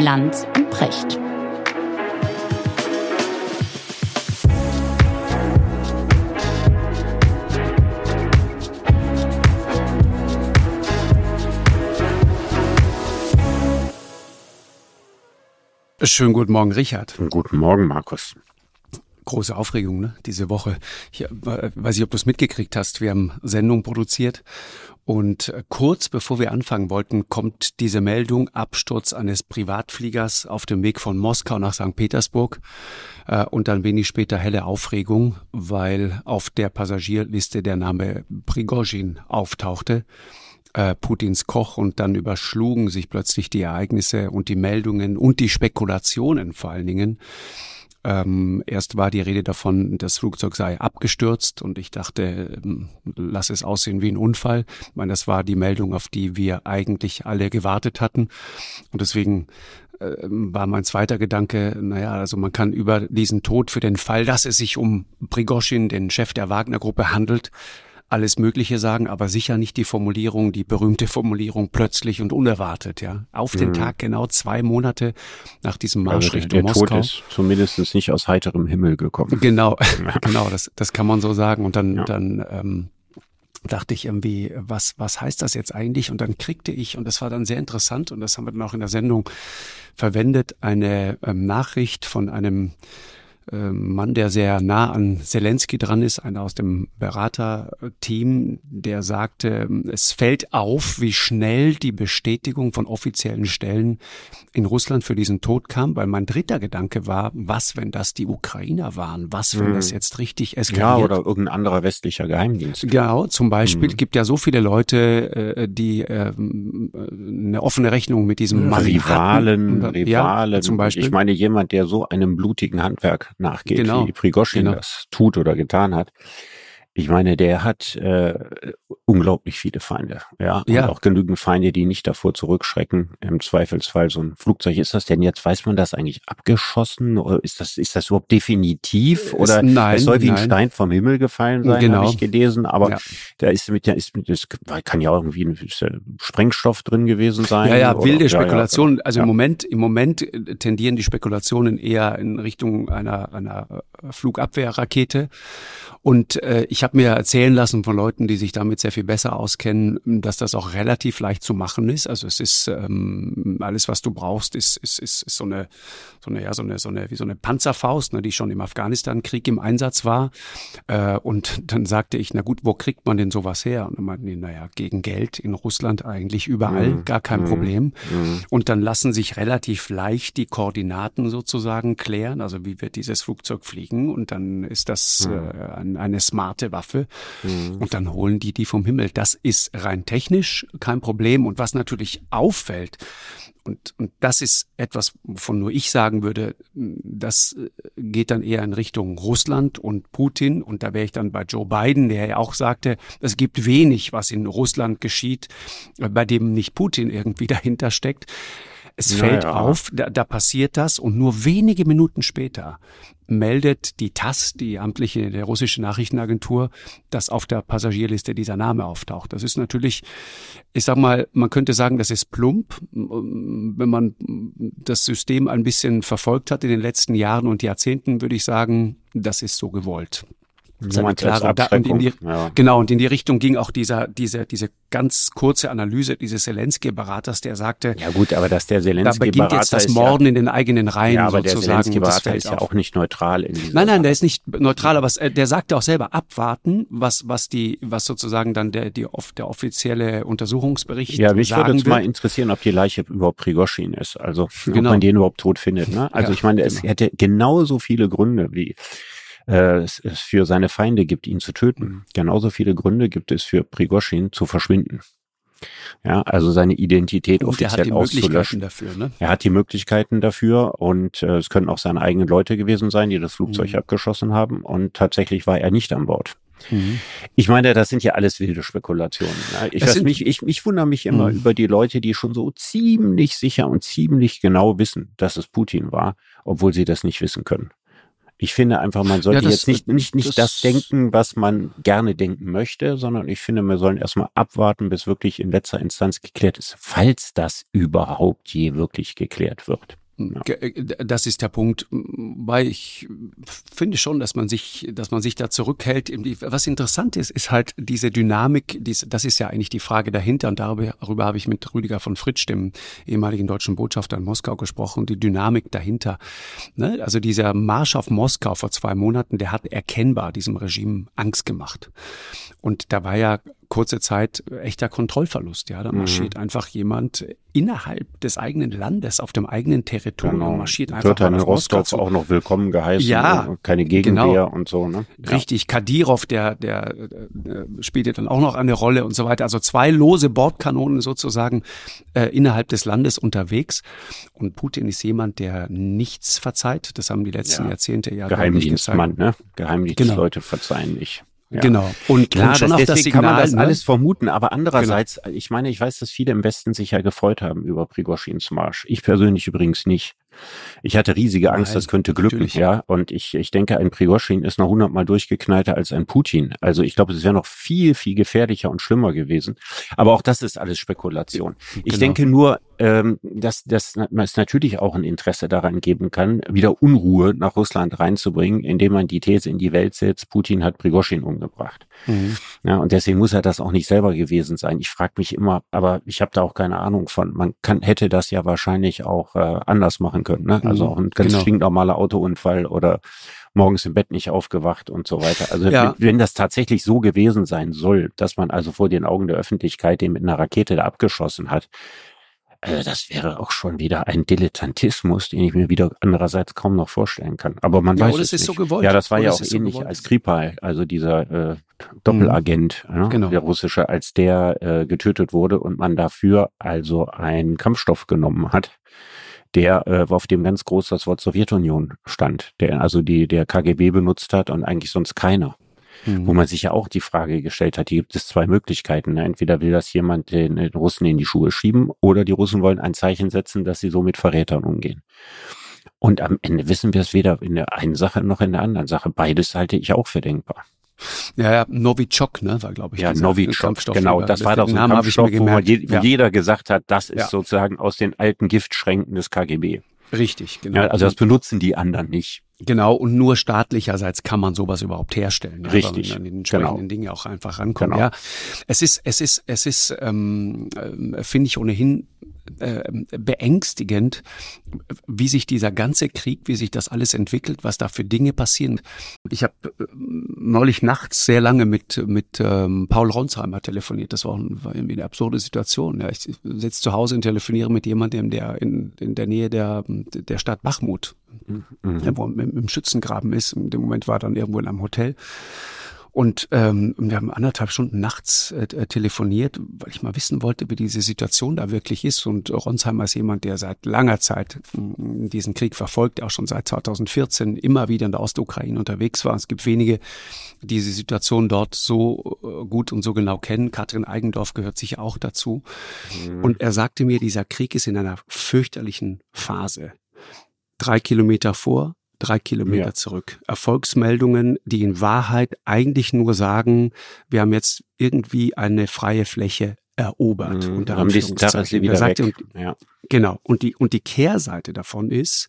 Lanz und Precht. Schönen guten Morgen, Richard. Guten Morgen, Markus. Große Aufregung, ne? Diese Woche. Ich weiß nicht, ob du es mitgekriegt hast. Wir haben Sendung produziert und äh, kurz bevor wir anfangen wollten, kommt diese Meldung Absturz eines Privatfliegers auf dem Weg von Moskau nach St. Petersburg äh, und dann wenig später helle Aufregung, weil auf der Passagierliste der Name Prigozhin auftauchte. Äh, Putins Koch und dann überschlugen sich plötzlich die Ereignisse und die Meldungen und die Spekulationen vor allen Dingen. Ähm, erst war die Rede davon, das Flugzeug sei abgestürzt und ich dachte, ähm, lass es aussehen wie ein Unfall. Ich meine, das war die Meldung, auf die wir eigentlich alle gewartet hatten. Und deswegen äh, war mein zweiter Gedanke, naja, also man kann über diesen Tod für den Fall, dass es sich um Prigoschin, den Chef der Wagner-Gruppe handelt, alles Mögliche sagen, aber sicher nicht die Formulierung, die berühmte Formulierung plötzlich und unerwartet, ja. Auf den mhm. Tag genau zwei Monate nach diesem Marsch also Richtung der Moskau. Tod ist zumindest nicht aus heiterem Himmel gekommen. Genau, genau, das, das kann man so sagen. Und dann, ja. dann ähm, dachte ich irgendwie, was, was heißt das jetzt eigentlich? Und dann kriegte ich, und das war dann sehr interessant, und das haben wir dann auch in der Sendung verwendet, eine ähm, Nachricht von einem Mann, der sehr nah an Zelensky dran ist, einer aus dem Beraterteam, der sagte, es fällt auf, wie schnell die Bestätigung von offiziellen Stellen in Russland für diesen Tod kam, weil mein dritter Gedanke war, was, wenn das die Ukrainer waren? Was, wenn hm. das jetzt richtig eskaliert? Ja, oder irgendein anderer westlicher Geheimdienst. Genau, zum Beispiel hm. gibt ja so viele Leute, äh, die äh, eine offene Rechnung mit diesem Mann Rivalen, hatten. Rivalen. Ja, zum Beispiel. Ich meine, jemand, der so einem blutigen Handwerk nachgeht, genau. wie Prigoshin genau. das tut oder getan hat. Ich meine, der hat äh, unglaublich viele Feinde, ja, und ja. auch genügend Feinde, die nicht davor zurückschrecken. Im Zweifelsfall so ein Flugzeug. Ist das denn jetzt? Weiß man das eigentlich abgeschossen oder ist das ist das überhaupt definitiv oder nein, es soll wie nein. ein Stein vom Himmel gefallen sein, genau. habe ich gelesen. Aber ja. da ist mit ja ist das kann ja auch irgendwie ein Sprengstoff drin gewesen sein. Ja, ja, wilde Spekulationen. Ja, also im Moment im Moment tendieren die Spekulationen eher in Richtung einer einer Flugabwehrrakete. Und äh, ich habe mir erzählen lassen von Leuten, die sich damit sehr viel besser auskennen, dass das auch relativ leicht zu machen ist. Also es ist ähm, alles, was du brauchst, ist, ist, ist, ist so eine, so eine, ja, so eine, so eine, wie so eine Panzerfaust, ne, die schon im Afghanistan-Krieg im Einsatz war. Äh, und dann sagte ich, na gut, wo kriegt man denn sowas her? Und dann meinten die, naja, gegen Geld in Russland eigentlich überall, mhm. gar kein mhm. Problem. Mhm. Und dann lassen sich relativ leicht die Koordinaten sozusagen klären. Also wie wird dieses Flugzeug fliegen? Und dann ist das mhm. äh, ein eine smarte Waffe mhm. und dann holen die die vom Himmel. Das ist rein technisch kein Problem. Und was natürlich auffällt, und, und das ist etwas, wovon nur ich sagen würde, das äh, geht dann eher in Richtung Russland und Putin. Und da wäre ich dann bei Joe Biden, der ja auch sagte, es gibt wenig, was in Russland geschieht, bei dem nicht Putin irgendwie dahinter steckt. Es fällt ja. auf, da, da passiert das und nur wenige Minuten später meldet die TASS, die amtliche der russische Nachrichtenagentur, dass auf der Passagierliste dieser Name auftaucht. Das ist natürlich, ich sag mal, man könnte sagen, das ist plump, wenn man das System ein bisschen verfolgt hat in den letzten Jahren und Jahrzehnten, würde ich sagen, das ist so gewollt. Seine klare da, und in die, ja. Genau, und in die Richtung ging auch dieser, diese, diese ganz kurze Analyse dieses Zelensky-Beraters, der sagte, ja gut, aber dass der Zelensky-Berater da jetzt das Morden ja, in den eigenen Reihen ja, aber sozusagen. Der Zelensky-Berater ist ja auch nicht neutral in Nein, nein, der ist nicht neutral, aber der sagte auch selber abwarten, was, was die, was sozusagen dann der, die, der offizielle Untersuchungsbericht Ja, mich würde uns mal interessieren, ob die Leiche überhaupt Prigoschin ist, also genau. ob man den überhaupt tot findet, ne? Also ja, ich meine, es genau. hätte genauso viele Gründe wie äh, es, es für seine Feinde gibt, ihn zu töten. Mhm. Genauso viele Gründe gibt es für Prigoschin zu verschwinden. Ja, also seine Identität und offiziell er hat die auszulöschen. Dafür, ne? Er hat die Möglichkeiten dafür und äh, es könnten auch seine eigenen Leute gewesen sein, die das Flugzeug mhm. abgeschossen haben und tatsächlich war er nicht an Bord. Mhm. Ich meine, das sind ja alles wilde Spekulationen. Ich, weiß, mich, ich, ich wundere mich immer mhm. über die Leute, die schon so ziemlich sicher und ziemlich genau wissen, dass es Putin war, obwohl sie das nicht wissen können. Ich finde einfach, man sollte ja, das, jetzt nicht, nicht, nicht das, das, denken, was man gerne denken möchte, sondern ich finde, wir sollen erstmal abwarten, bis wirklich in letzter Instanz geklärt ist, falls das überhaupt je wirklich geklärt wird. Ja. Äh, das ist der Punkt, weil ich finde schon, dass man sich, dass man sich da zurückhält. Was interessant ist, ist halt diese Dynamik. Das ist ja eigentlich die Frage dahinter. Und darüber, darüber habe ich mit Rüdiger von Fritsch, dem ehemaligen deutschen Botschafter in Moskau, gesprochen. Die Dynamik dahinter. Ne? Also dieser Marsch auf Moskau vor zwei Monaten, der hat erkennbar diesem Regime Angst gemacht. Und da war ja kurze Zeit echter Kontrollverlust. Ja, da mhm. marschiert mhm. einfach jemand innerhalb des eigenen Landes, auf dem eigenen Territorium, genau. marschiert einfach. Wird dann in Rostock auch noch willkommen geheißen. Ja, keine Gegenwehr genau. und so. Ne? Ja. Richtig, Kadirov, der, der, der spielte dann auch noch eine Rolle und so weiter. Also zwei lose Bordkanonen sozusagen äh, innerhalb des Landes unterwegs. Und Putin ist jemand, der nichts verzeiht. Das haben die letzten ja. Jahrzehnte ja Geheimdienstmann, ne? Geheimdienstleute genau. verzeihen nicht. Ja. Genau. Und klar, schon das, das Signal, kann man das ne? alles vermuten. Aber andererseits, genau. ich meine, ich weiß, dass viele im Westen sich ja gefreut haben über Prigoschins Marsch. Ich persönlich übrigens nicht. Ich hatte riesige Angst, Nein, das könnte glücken, natürlich. ja. Und ich, ich denke, ein Prigoschin ist noch hundertmal durchgeknallter als ein Putin. Also ich glaube, es wäre noch viel, viel gefährlicher und schlimmer gewesen. Aber auch das ist alles Spekulation. Ich genau. denke nur, ähm, dass, dass es natürlich auch ein Interesse daran geben kann, wieder Unruhe nach Russland reinzubringen, indem man die These in die Welt setzt, Putin hat Prigoschin umgebracht. Mhm. Ja, und deswegen muss er das auch nicht selber gewesen sein. Ich frage mich immer, aber ich habe da auch keine Ahnung von. Man kann, hätte das ja wahrscheinlich auch äh, anders machen können. Ne? Also mhm. auch ein ganz genau. stinknormaler Autounfall oder morgens im Bett nicht aufgewacht und so weiter. Also ja. wenn das tatsächlich so gewesen sein soll, dass man also vor den Augen der Öffentlichkeit den mit einer Rakete da abgeschossen hat, also das wäre auch schon wieder ein Dilettantismus, den ich mir wieder andererseits kaum noch vorstellen kann. Aber man ja, weiß es nicht. so. Ja, das war oder ja auch ähnlich so als Kripal, also dieser äh, Doppelagent, mhm. ne, genau. der russische, als der äh, getötet wurde und man dafür also einen Kampfstoff genommen hat, der äh, auf dem ganz groß das Wort Sowjetunion stand, der also die der KGB benutzt hat und eigentlich sonst keiner. Mhm. Wo man sich ja auch die Frage gestellt hat, hier gibt es zwei Möglichkeiten. Entweder will das jemand den, den Russen in die Schuhe schieben oder die Russen wollen ein Zeichen setzen, dass sie so mit Verrätern umgehen. Und am Ende wissen wir es weder in der einen Sache noch in der anderen Sache. Beides halte ich auch für denkbar. Ja, ja, Novichok, ne, war glaube ich. Ja, Novichok, genau, das war doch so ein Kampfstoff, wo, je, ja. jeder gesagt hat, das ist ja. sozusagen aus den alten Giftschränken des KGB. Richtig, genau. Ja, also das benutzen die anderen nicht. Genau, und nur staatlicherseits kann man sowas überhaupt herstellen. Ja, Richtig. Weil man an den entsprechenden genau. Dinge auch einfach rankommt. Genau. Ja, es ist, es ist, es ist, ähm, äh, finde ich ohnehin äh, beängstigend, wie sich dieser ganze Krieg, wie sich das alles entwickelt, was da für Dinge passieren. Ich habe äh, neulich nachts sehr lange mit mit ähm, Paul Ronsheimer telefoniert. Das war, war irgendwie eine absurde Situation. Ja, ich sitze zu Hause und telefoniere mit jemandem, der in, in der Nähe der der Stadt Bachmut, mhm. wo im, im Schützengraben ist. In dem Moment war er dann irgendwo in einem Hotel. Und ähm, wir haben anderthalb Stunden nachts äh, telefoniert, weil ich mal wissen wollte, wie diese Situation da wirklich ist. Und Ronsheimer ist jemand, der seit langer Zeit äh, diesen Krieg verfolgt, auch schon seit 2014 immer wieder in der Ostukraine unterwegs war. Es gibt wenige, die diese Situation dort so äh, gut und so genau kennen. Katrin Eigendorf gehört sicher auch dazu. Mhm. Und er sagte mir, dieser Krieg ist in einer fürchterlichen Phase. Drei Kilometer vor, drei Kilometer ja. zurück. Erfolgsmeldungen, die in Wahrheit eigentlich nur sagen, wir haben jetzt irgendwie eine freie Fläche erobert. Mhm. Und am nächsten Tag ist sie wieder weg. Und, ja. Genau. Und die, und die Kehrseite davon ist,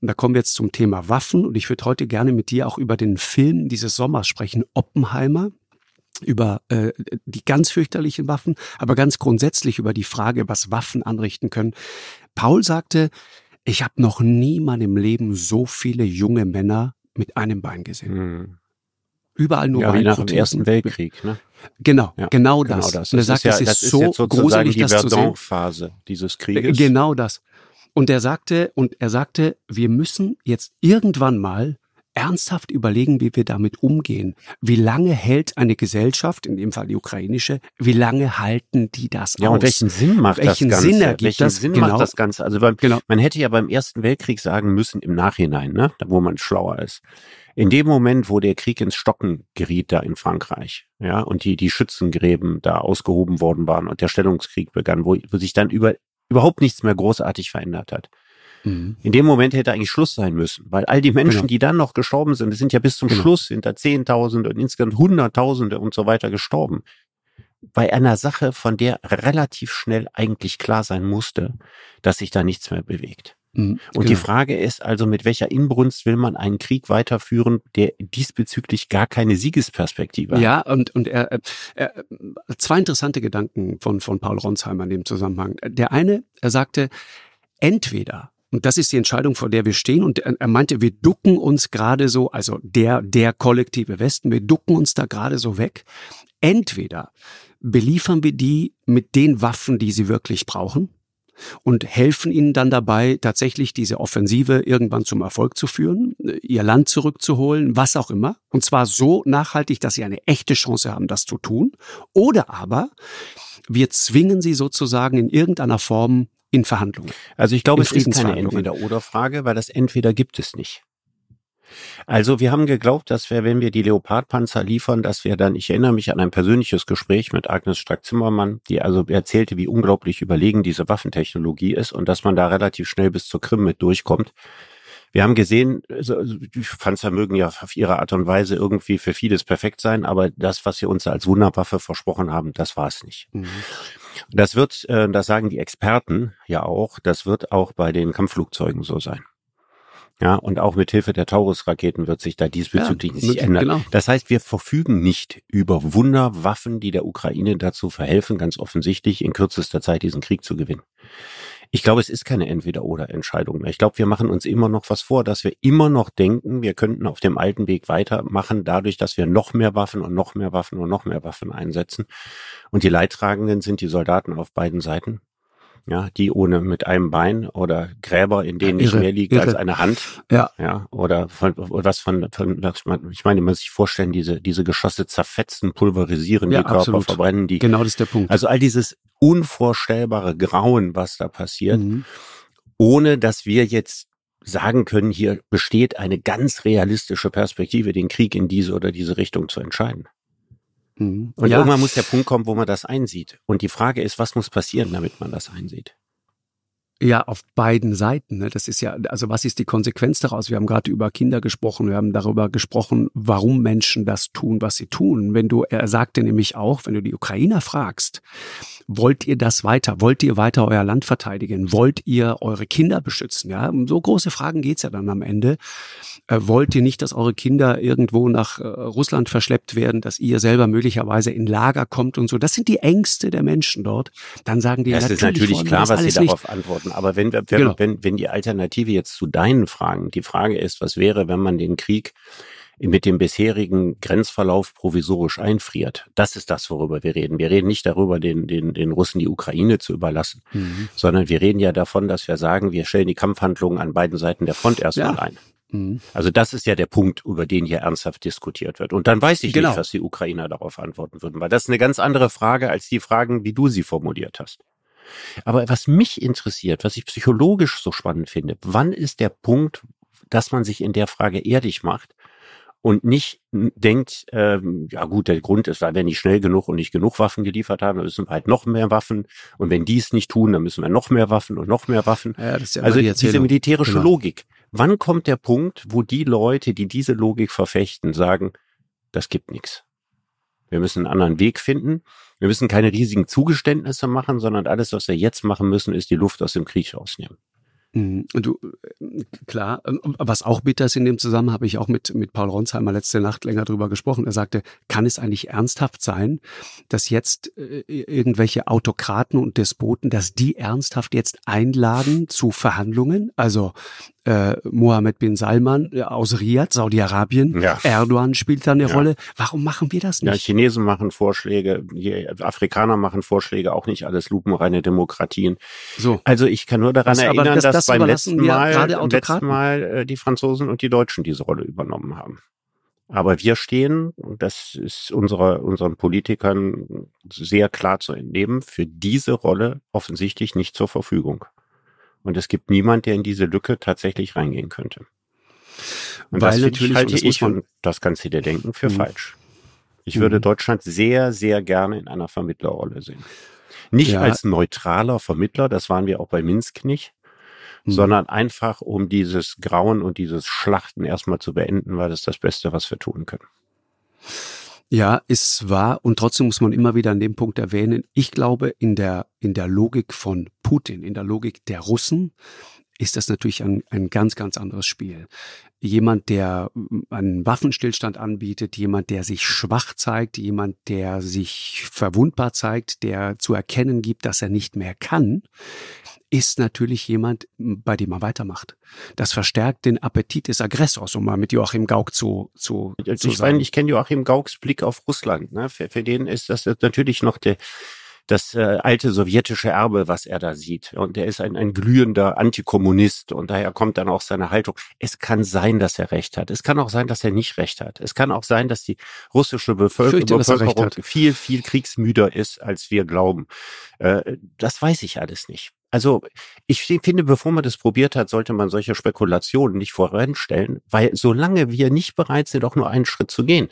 und da kommen wir jetzt zum Thema Waffen, und ich würde heute gerne mit dir auch über den Film dieses Sommers sprechen, Oppenheimer über äh, die ganz fürchterlichen Waffen, aber ganz grundsätzlich über die Frage, was Waffen anrichten können. Paul sagte, ich habe noch nie in meinem Leben so viele junge Männer mit einem Bein gesehen. Hm. Überall nur ja, wie nach dem Ersten Weltkrieg, ne? Genau, ja, genau, genau das. das. Und er sagt, ja, das ist, das ist so gruselig, die Verdun-Phase dieses Krieges. Genau das. Und er sagte, und er sagte, wir müssen jetzt irgendwann mal ernsthaft überlegen, wie wir damit umgehen. Wie lange hält eine Gesellschaft, in dem Fall die ukrainische, wie lange halten die das ja, aus? Ja, und welchen Sinn macht welchen das Ganze? Sinn ergibt welchen das? Sinn genau. macht das Ganze? Also beim, genau. man hätte ja beim Ersten Weltkrieg sagen müssen, im Nachhinein, ne, wo man schlauer ist. In dem Moment, wo der Krieg ins Stocken geriet da in Frankreich, ja, und die, die Schützengräben da ausgehoben worden waren und der Stellungskrieg begann, wo, wo sich dann über, überhaupt nichts mehr großartig verändert hat Mhm. In dem Moment hätte eigentlich Schluss sein müssen, weil all die Menschen, genau. die dann noch gestorben sind, es sind ja bis zum genau. Schluss hinter Zehntausende und insgesamt Hunderttausende und so weiter gestorben. Bei einer Sache, von der relativ schnell eigentlich klar sein musste, dass sich da nichts mehr bewegt. Mhm, und genau. die Frage ist also, mit welcher Inbrunst will man einen Krieg weiterführen, der diesbezüglich gar keine Siegesperspektive hat? Ja, und, und er, er, zwei interessante Gedanken von, von Paul Ronsheimer in dem Zusammenhang. Der eine, er sagte, entweder und das ist die Entscheidung, vor der wir stehen. Und er meinte, wir ducken uns gerade so, also der, der kollektive Westen, wir ducken uns da gerade so weg. Entweder beliefern wir die mit den Waffen, die sie wirklich brauchen und helfen ihnen dann dabei, tatsächlich diese Offensive irgendwann zum Erfolg zu führen, ihr Land zurückzuholen, was auch immer. Und zwar so nachhaltig, dass sie eine echte Chance haben, das zu tun. Oder aber wir zwingen sie sozusagen in irgendeiner Form in Verhandlungen. Also ich glaube, es ist keine Entweder-Oder-Frage, weil das Entweder gibt es nicht. Also wir haben geglaubt, dass wir, wenn wir die Leopardpanzer liefern, dass wir dann, ich erinnere mich an ein persönliches Gespräch mit Agnes Strack-Zimmermann, die also erzählte, wie unglaublich überlegen diese Waffentechnologie ist und dass man da relativ schnell bis zur Krim mit durchkommt. Wir haben gesehen, die Panzer mögen ja auf ihre Art und Weise irgendwie für vieles perfekt sein, aber das, was sie uns als Wunderwaffe versprochen haben, das war es nicht. Mhm. Das wird, äh, das sagen die Experten ja auch, das wird auch bei den Kampfflugzeugen so sein. Ja, und auch mit Hilfe der Taurus-Raketen wird sich da diesbezüglich ja, nicht ändern. Genau. Das heißt, wir verfügen nicht über Wunderwaffen, die der Ukraine dazu verhelfen, ganz offensichtlich in kürzester Zeit diesen Krieg zu gewinnen. Ich glaube, es ist keine Entweder-oder-Entscheidung mehr. Ich glaube, wir machen uns immer noch was vor, dass wir immer noch denken, wir könnten auf dem alten Weg weitermachen, dadurch, dass wir noch mehr Waffen und noch mehr Waffen und noch mehr Waffen einsetzen. Und die Leidtragenden sind die Soldaten auf beiden Seiten ja, die ohne mit einem Bein oder Gräber, in denen nicht mehr liegt irre. als eine Hand. Ja. Ja, oder von, was von, von ich meine, man muss sich vorstellen, diese, diese Geschosse zerfetzen, pulverisieren ja, die Körper, absolut. verbrennen die. Genau das ist der Punkt. Also all dieses unvorstellbare Grauen, was da passiert, mhm. ohne dass wir jetzt sagen können, hier besteht eine ganz realistische Perspektive, den Krieg in diese oder diese Richtung zu entscheiden. Mhm. Und ja. irgendwann muss der Punkt kommen, wo man das einsieht. Und die Frage ist, was muss passieren, damit man das einsieht? Ja, auf beiden Seiten. Ne? Das ist ja, also was ist die Konsequenz daraus? Wir haben gerade über Kinder gesprochen, wir haben darüber gesprochen, warum Menschen das tun, was sie tun. Wenn du, er sagte nämlich auch, wenn du die Ukrainer fragst, wollt ihr das weiter? Wollt ihr weiter euer Land verteidigen? Wollt ihr eure Kinder beschützen? Ja, um so große Fragen geht's ja dann am Ende. Äh, wollt ihr nicht, dass eure Kinder irgendwo nach äh, Russland verschleppt werden, dass ihr selber möglicherweise in Lager kommt und so? Das sind die Ängste der Menschen dort. Dann sagen die, das ist natürlich klar, was sie darauf nicht. antworten. Aber wenn, wenn, genau. wenn, wenn die Alternative jetzt zu deinen Fragen, die Frage ist, was wäre, wenn man den Krieg mit dem bisherigen Grenzverlauf provisorisch einfriert. Das ist das, worüber wir reden. Wir reden nicht darüber, den, den, den Russen die Ukraine zu überlassen, mhm. sondern wir reden ja davon, dass wir sagen, wir stellen die Kampfhandlungen an beiden Seiten der Front erstmal ja. ein. Mhm. Also das ist ja der Punkt, über den hier ernsthaft diskutiert wird. Und dann weiß ich genau. nicht, was die Ukrainer darauf antworten würden, weil das ist eine ganz andere Frage als die Fragen, wie du sie formuliert hast. Aber was mich interessiert, was ich psychologisch so spannend finde, wann ist der Punkt, dass man sich in der Frage ehrlich macht und nicht denkt, ähm, ja gut, der Grund ist, weil wir nicht schnell genug und nicht genug Waffen geliefert haben, dann müssen wir halt noch mehr Waffen und wenn die es nicht tun, dann müssen wir noch mehr Waffen und noch mehr Waffen. Ja, ja also die diese militärische genau. Logik. Wann kommt der Punkt, wo die Leute, die diese Logik verfechten, sagen, das gibt nichts. Wir müssen einen anderen Weg finden. Wir müssen keine riesigen Zugeständnisse machen, sondern alles, was wir jetzt machen müssen, ist die Luft aus dem Krieg rausnehmen. Mhm. Du, äh, klar, was auch bitter ist in dem Zusammenhang, habe ich auch mit, mit Paul Ronsheimer letzte Nacht länger drüber gesprochen. Er sagte, kann es eigentlich ernsthaft sein, dass jetzt äh, irgendwelche Autokraten und Despoten, dass die ernsthaft jetzt einladen zu Verhandlungen? Also äh, Mohammed bin Salman äh, aus Riyadh, Saudi-Arabien. Ja. Erdogan spielt da eine ja. Rolle. Warum machen wir das nicht? Ja, Chinesen machen Vorschläge, Afrikaner machen Vorschläge, auch nicht alles lupenreine Demokratien. So. Also ich kann nur daran das, erinnern, das, dass das beim letzten Mal, letzten Mal äh, die Franzosen und die Deutschen diese Rolle übernommen haben. Aber wir stehen, und das ist unserer, unseren Politikern sehr klar zu entnehmen, für diese Rolle offensichtlich nicht zur Verfügung. Und es gibt niemand, der in diese Lücke tatsächlich reingehen könnte. Und Weil das natürlich halte ich, und das kannst du dir denken, für mhm. falsch. Ich würde mhm. Deutschland sehr, sehr gerne in einer Vermittlerrolle sehen. Nicht ja. als neutraler Vermittler, das waren wir auch bei Minsk nicht, mhm. sondern einfach um dieses Grauen und dieses Schlachten erstmal zu beenden, weil das ist das Beste, was wir tun können. Ja, es war und trotzdem muss man immer wieder an dem Punkt erwähnen, ich glaube in der, in der Logik von Putin, in der Logik der Russen, ist das natürlich ein, ein ganz, ganz anderes Spiel. Jemand, der einen Waffenstillstand anbietet, jemand, der sich schwach zeigt, jemand, der sich verwundbar zeigt, der zu erkennen gibt, dass er nicht mehr kann, ist natürlich jemand, bei dem man weitermacht. Das verstärkt den Appetit des Aggressors, um mal mit Joachim Gauck zu, zu, zu ich sagen. Meine, ich kenne Joachim Gaucks Blick auf Russland. Ne? Für, für den ist das natürlich noch der, das äh, alte sowjetische Erbe, was er da sieht. Und er ist ein, ein glühender Antikommunist und daher kommt dann auch seine Haltung. Es kann sein, dass er recht hat. Es kann auch sein, dass er nicht recht hat. Es kann auch sein, dass die russische Bevölkerung, Bevölkerung viel, viel kriegsmüder ist, als wir glauben. Äh, das weiß ich alles nicht. Also ich finde, bevor man das probiert hat, sollte man solche Spekulationen nicht voranstellen, weil solange wir nicht bereit sind, auch nur einen Schritt zu gehen,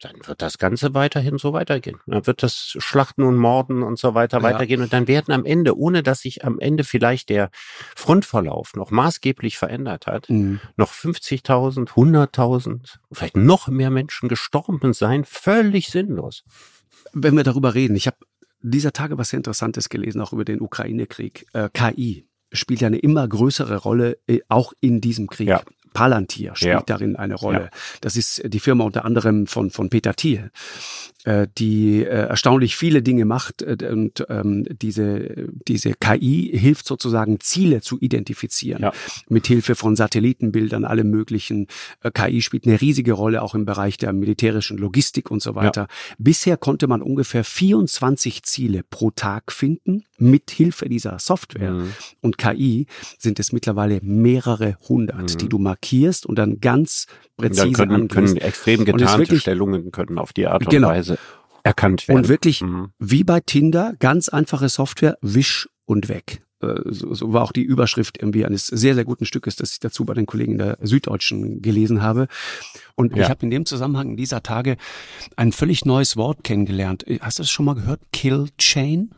dann wird das Ganze weiterhin so weitergehen. Dann wird das Schlachten und Morden und so weiter ja. weitergehen. Und dann werden am Ende, ohne dass sich am Ende vielleicht der Frontverlauf noch maßgeblich verändert hat, mhm. noch 50.000, 100.000, vielleicht noch mehr Menschen gestorben sein, völlig sinnlos. Wenn wir darüber reden, ich habe dieser Tage was sehr Interessantes gelesen, auch über den Ukraine-Krieg. Äh, KI spielt ja eine immer größere Rolle, äh, auch in diesem Krieg. Ja. Palantir spielt ja. darin eine Rolle. Ja. Das ist die Firma unter anderem von, von Peter Thiel, die äh, erstaunlich viele Dinge macht äh, und ähm, diese, diese KI hilft sozusagen Ziele zu identifizieren. Ja. Mit Hilfe von Satellitenbildern, allem möglichen. Äh, KI spielt eine riesige Rolle auch im Bereich der militärischen Logistik und so weiter. Ja. Bisher konnte man ungefähr 24 Ziele pro Tag finden mit Hilfe dieser Software. Mhm. Und KI sind es mittlerweile mehrere hundert, mhm. die du markierst und dann ganz präzise dann können, können extrem getarnte Stellungen können auf die Art und genau. Weise erkannt werden. Und wirklich mhm. wie bei Tinder, ganz einfache Software, wisch und weg. Äh, so, so war auch die Überschrift irgendwie eines sehr, sehr guten Stückes, das ich dazu bei den Kollegen der Süddeutschen gelesen habe. Und ja. ich habe in dem Zusammenhang in dieser Tage ein völlig neues Wort kennengelernt. Hast du das schon mal gehört? Kill Chain?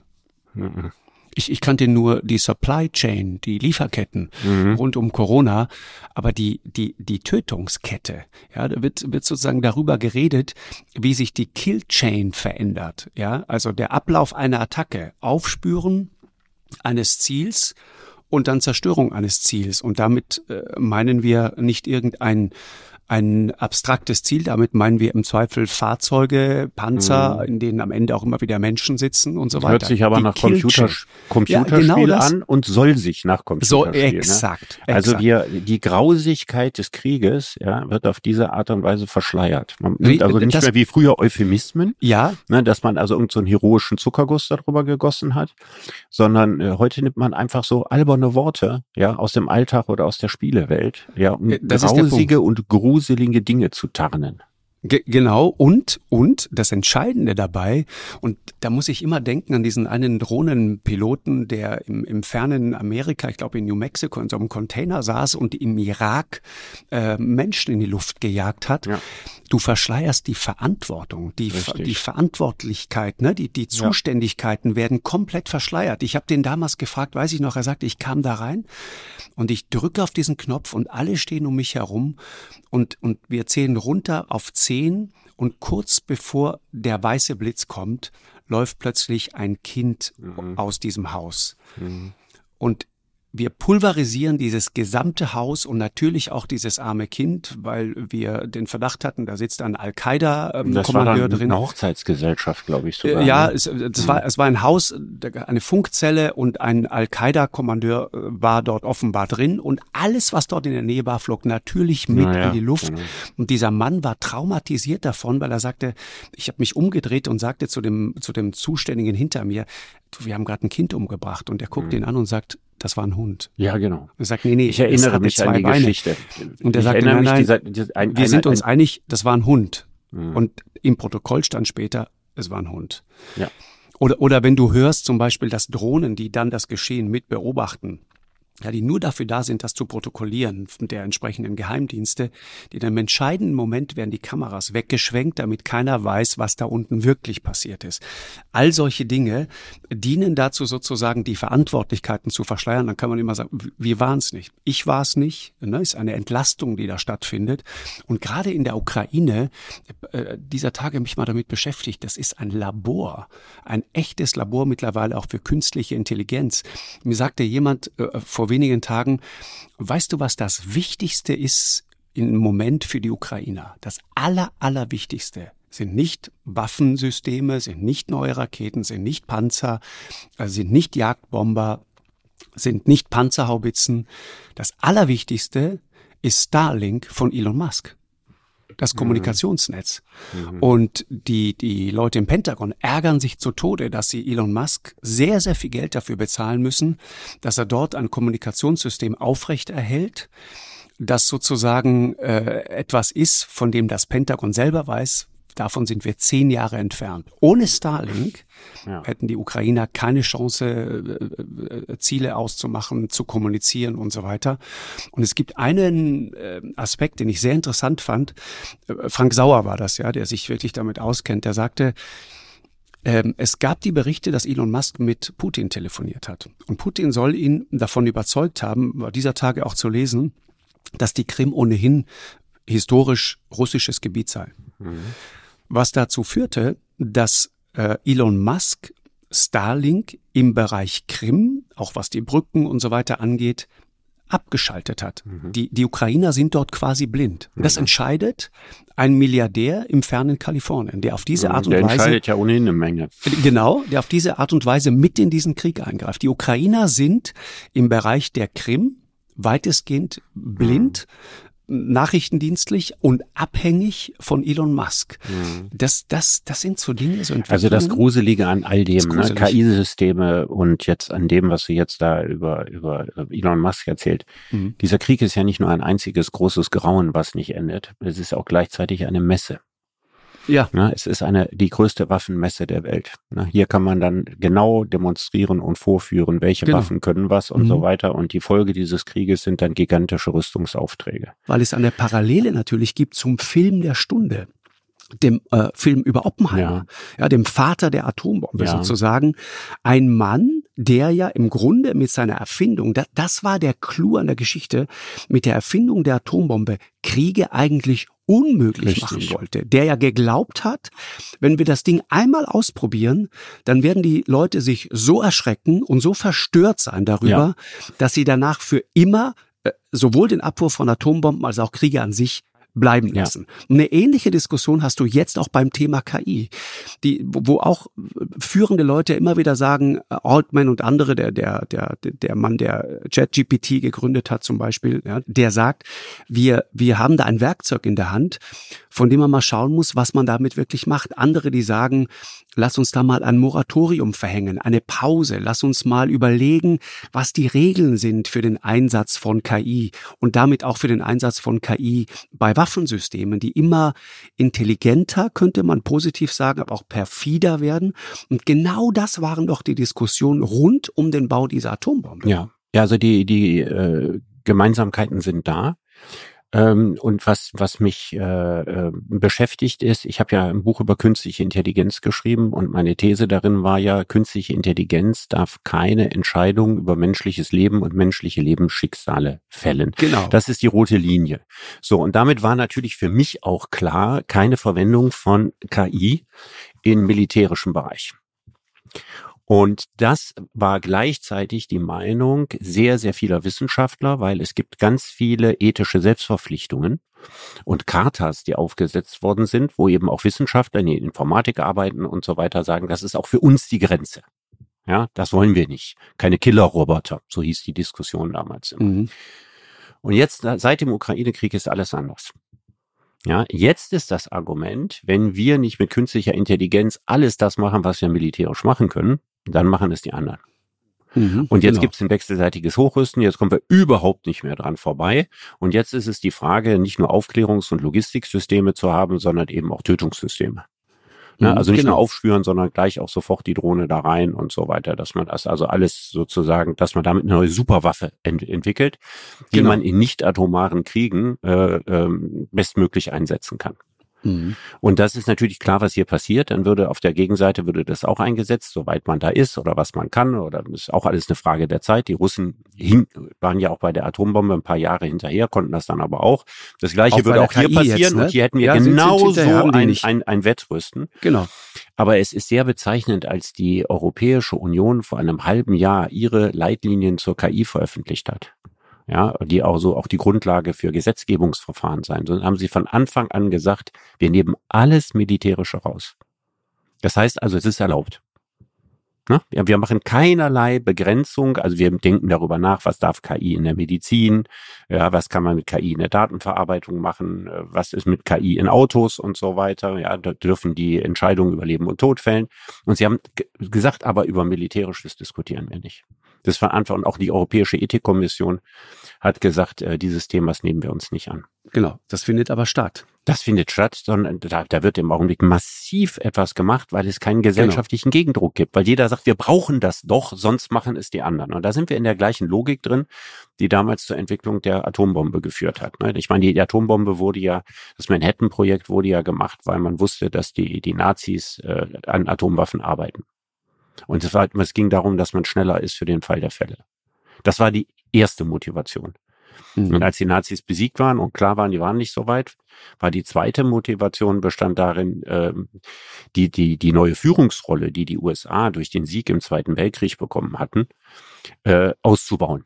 Mhm. Ich, ich kannte nur die Supply Chain, die Lieferketten mhm. rund um Corona, aber die, die, die Tötungskette, ja, da wird, wird sozusagen darüber geredet, wie sich die Kill Chain verändert, ja, also der Ablauf einer Attacke, Aufspüren eines Ziels und dann Zerstörung eines Ziels. Und damit äh, meinen wir nicht irgendein ein abstraktes Ziel. Damit meinen wir im Zweifel Fahrzeuge, Panzer, mhm. in denen am Ende auch immer wieder Menschen sitzen und so das weiter. Hört sich aber Die nach Computer, Computerspiel ja, genau an und soll sich nach Computerspiel. So, exakt, ne? Also exakt. wir, die Grausigkeit des Krieges ja, wird auf diese Art und Weise verschleiert. Man nimmt also nicht das, mehr wie früher Euphemismen, ja. ne, dass man also irgendeinen so heroischen Zuckerguss darüber gegossen hat, sondern äh, heute nimmt man einfach so alberne Worte ja aus dem Alltag oder aus der Spielewelt, ja, um äh, das grausige und gruselige gruselige Dinge zu tarnen. Ge genau, und, und das Entscheidende dabei, und da muss ich immer denken an diesen einen Drohnenpiloten, der im, im fernen Amerika, ich glaube in New Mexico, in so einem Container saß und im Irak äh, Menschen in die Luft gejagt hat. Ja. Du verschleierst die Verantwortung, die, die Verantwortlichkeit, ne? die, die Zuständigkeiten ja. werden komplett verschleiert. Ich habe den damals gefragt, weiß ich noch, er sagte, ich kam da rein und ich drücke auf diesen Knopf und alle stehen um mich herum und, und wir zählen runter auf zehn und kurz bevor der weiße Blitz kommt, läuft plötzlich ein Kind mhm. aus diesem Haus. Mhm. Und wir pulverisieren dieses gesamte Haus und natürlich auch dieses arme Kind, weil wir den Verdacht hatten, da sitzt ein Al-Qaida-Kommandeur ähm, drin. Eine Hochzeitsgesellschaft, glaube ich sogar. Ja, ne? es, das war, es war ein Haus, eine Funkzelle und ein Al-Qaida-Kommandeur äh, war dort offenbar drin und alles, was dort in der Nähe war, flog natürlich mit ja, in die Luft. Genau. Und dieser Mann war traumatisiert davon, weil er sagte, ich habe mich umgedreht und sagte zu dem, zu dem Zuständigen hinter mir, wir haben gerade ein Kind umgebracht und er guckt mhm. ihn an und sagt, das war ein Hund. Ja, genau. Er sagt, nee, nee, ich erinnere mich an die Beine. Geschichte. Und er sagt, nein, nein, dieser, dieser, ein, wir ein, sind uns ein, einig, das war ein Hund. Mhm. Und im Protokoll stand später, es war ein Hund. Ja. Oder, oder wenn du hörst zum Beispiel, dass Drohnen, die dann das Geschehen mit beobachten, ja, die nur dafür da sind, das zu protokollieren der entsprechenden Geheimdienste, die dann im entscheidenden Moment werden die Kameras weggeschwenkt, damit keiner weiß, was da unten wirklich passiert ist. All solche Dinge dienen dazu sozusagen, die Verantwortlichkeiten zu verschleiern. Dann kann man immer sagen, wir waren es nicht. Ich war es nicht. Ne? Ist eine Entlastung, die da stattfindet. Und gerade in der Ukraine, äh, dieser Tage mich mal damit beschäftigt, das ist ein Labor, ein echtes Labor mittlerweile auch für künstliche Intelligenz. Mir sagte jemand äh, vor wenigen Tagen, weißt du, was das Wichtigste ist im Moment für die Ukrainer? Das aller, allerwichtigste sind nicht Waffensysteme, sind nicht neue Raketen, sind nicht Panzer, äh, sind nicht Jagdbomber, sind nicht Panzerhaubitzen. Das Allerwichtigste ist Starlink von Elon Musk das mhm. Kommunikationsnetz. Mhm. Und die, die Leute im Pentagon ärgern sich zu Tode, dass sie Elon Musk sehr, sehr viel Geld dafür bezahlen müssen, dass er dort ein Kommunikationssystem aufrechterhält, das sozusagen äh, etwas ist, von dem das Pentagon selber weiß, Davon sind wir zehn Jahre entfernt. Ohne Starlink ja. hätten die Ukrainer keine Chance, äh, äh, Ziele auszumachen, zu kommunizieren und so weiter. Und es gibt einen äh, Aspekt, den ich sehr interessant fand. Frank Sauer war das, ja, der sich wirklich damit auskennt. Der sagte, ähm, es gab die Berichte, dass Elon Musk mit Putin telefoniert hat. Und Putin soll ihn davon überzeugt haben, war dieser Tage auch zu lesen, dass die Krim ohnehin historisch russisches Gebiet sei. Mhm was dazu führte, dass äh, Elon Musk Starlink im Bereich Krim, auch was die Brücken und so weiter angeht, abgeschaltet hat. Mhm. Die, die Ukrainer sind dort quasi blind. Das mhm. entscheidet ein Milliardär im fernen Kalifornien, der auf diese mhm, Art und der Weise. Entscheidet ja ohnehin eine Menge. Genau, der auf diese Art und Weise mit in diesen Krieg eingreift. Die Ukrainer sind im Bereich der Krim weitestgehend blind. Mhm nachrichtendienstlich und abhängig von Elon Musk. Mhm. Das, das, das sind so Dinge, so Also das Gruselige an all dem, ne? KI-Systeme und jetzt an dem, was sie jetzt da über, über Elon Musk erzählt. Mhm. Dieser Krieg ist ja nicht nur ein einziges großes Grauen, was nicht endet. Es ist auch gleichzeitig eine Messe. Ja. Ne, es ist eine, die größte Waffenmesse der Welt. Ne, hier kann man dann genau demonstrieren und vorführen, welche genau. Waffen können was und mhm. so weiter. Und die Folge dieses Krieges sind dann gigantische Rüstungsaufträge. Weil es eine Parallele natürlich gibt zum Film der Stunde dem äh, Film über Oppenheimer, ja. ja, dem Vater der Atombombe ja. sozusagen, ein Mann, der ja im Grunde mit seiner Erfindung, das, das war der Clou an der Geschichte, mit der Erfindung der Atombombe Kriege eigentlich unmöglich Richtig. machen wollte, der ja geglaubt hat, wenn wir das Ding einmal ausprobieren, dann werden die Leute sich so erschrecken und so verstört sein darüber, ja. dass sie danach für immer äh, sowohl den Abwurf von Atombomben als auch Kriege an sich bleiben lassen. Ja. Eine ähnliche Diskussion hast du jetzt auch beim Thema KI, die, wo auch führende Leute immer wieder sagen, äh, Altman und andere, der, der, der, der Mann, der ChatGPT gegründet hat zum Beispiel, ja, der sagt, wir, wir haben da ein Werkzeug in der Hand, von dem man mal schauen muss, was man damit wirklich macht. Andere, die sagen, lass uns da mal ein Moratorium verhängen, eine Pause, lass uns mal überlegen, was die Regeln sind für den Einsatz von KI und damit auch für den Einsatz von KI bei Waffensystemen, die immer intelligenter, könnte man positiv sagen, aber auch perfider werden. Und genau das waren doch die Diskussionen rund um den Bau dieser Atombombe. Ja, ja also die, die äh, Gemeinsamkeiten sind da. Ähm, und was, was mich äh, äh, beschäftigt ist, ich habe ja ein Buch über künstliche Intelligenz geschrieben und meine These darin war ja, künstliche Intelligenz darf keine Entscheidung über menschliches Leben und menschliche Lebensschicksale fällen. Genau. Das ist die rote Linie. So, und damit war natürlich für mich auch klar, keine Verwendung von KI im militärischen Bereich. Und das war gleichzeitig die Meinung sehr, sehr vieler Wissenschaftler, weil es gibt ganz viele ethische Selbstverpflichtungen und Chartas, die aufgesetzt worden sind, wo eben auch Wissenschaftler, die in Informatik arbeiten und so weiter sagen, das ist auch für uns die Grenze. Ja, das wollen wir nicht. Keine Killerroboter. So hieß die Diskussion damals immer. Mhm. Und jetzt, seit dem Ukraine-Krieg ist alles anders. Ja, jetzt ist das Argument, wenn wir nicht mit künstlicher Intelligenz alles das machen, was wir militärisch machen können, dann machen es die anderen. Mhm, und jetzt genau. gibt es ein wechselseitiges Hochrüsten, jetzt kommen wir überhaupt nicht mehr dran vorbei. Und jetzt ist es die Frage, nicht nur Aufklärungs- und Logistiksysteme zu haben, sondern eben auch Tötungssysteme. Ne? Mhm, also nicht genau. nur aufspüren, sondern gleich auch sofort die Drohne da rein und so weiter, dass man das also alles sozusagen, dass man damit eine neue Superwaffe ent entwickelt, die genau. man in nicht atomaren Kriegen äh, ähm, bestmöglich einsetzen kann. Mhm. Und das ist natürlich klar, was hier passiert. Dann würde auf der Gegenseite würde das auch eingesetzt, soweit man da ist oder was man kann. Oder das ist auch alles eine Frage der Zeit. Die Russen hing, waren ja auch bei der Atombombe ein paar Jahre hinterher, konnten das dann aber auch. Das gleiche auch würde auch hier KI passieren. Jetzt, ne? Und hier hätten wir ja, genau so ein, ein, ein Wettrüsten. Genau. Aber es ist sehr bezeichnend, als die Europäische Union vor einem halben Jahr ihre Leitlinien zur KI veröffentlicht hat ja, die auch so auch die Grundlage für Gesetzgebungsverfahren sein sollen, haben sie von Anfang an gesagt, wir nehmen alles Militärische raus. Das heißt also, es ist erlaubt. Ne? Ja, wir machen keinerlei Begrenzung, also wir denken darüber nach, was darf KI in der Medizin, ja, was kann man mit KI in der Datenverarbeitung machen, äh, was ist mit KI in Autos und so weiter. Ja, da dürfen die Entscheidungen über Leben und Tod fällen. Und sie haben gesagt, aber über Militärisches diskutieren wir nicht. Das war Anfang und auch die Europäische Ethikkommission hat gesagt, äh, dieses Themas nehmen wir uns nicht an. Genau, das findet aber statt. Das findet statt, sondern da, da wird im Augenblick massiv etwas gemacht, weil es keinen gesellschaftlichen genau. Gegendruck gibt, weil jeder sagt, wir brauchen das doch, sonst machen es die anderen. Und da sind wir in der gleichen Logik drin, die damals zur Entwicklung der Atombombe geführt hat. Ne? Ich meine, die Atombombe wurde ja, das Manhattan-Projekt wurde ja gemacht, weil man wusste, dass die, die Nazis äh, an Atomwaffen arbeiten. Und es, war, es ging darum, dass man schneller ist für den Fall der Fälle. Das war die erste Motivation. Mhm. Und als die Nazis besiegt waren und klar waren, die waren nicht so weit, war die zweite Motivation bestand darin, äh, die, die, die neue Führungsrolle, die die USA durch den Sieg im Zweiten Weltkrieg bekommen hatten, äh, auszubauen.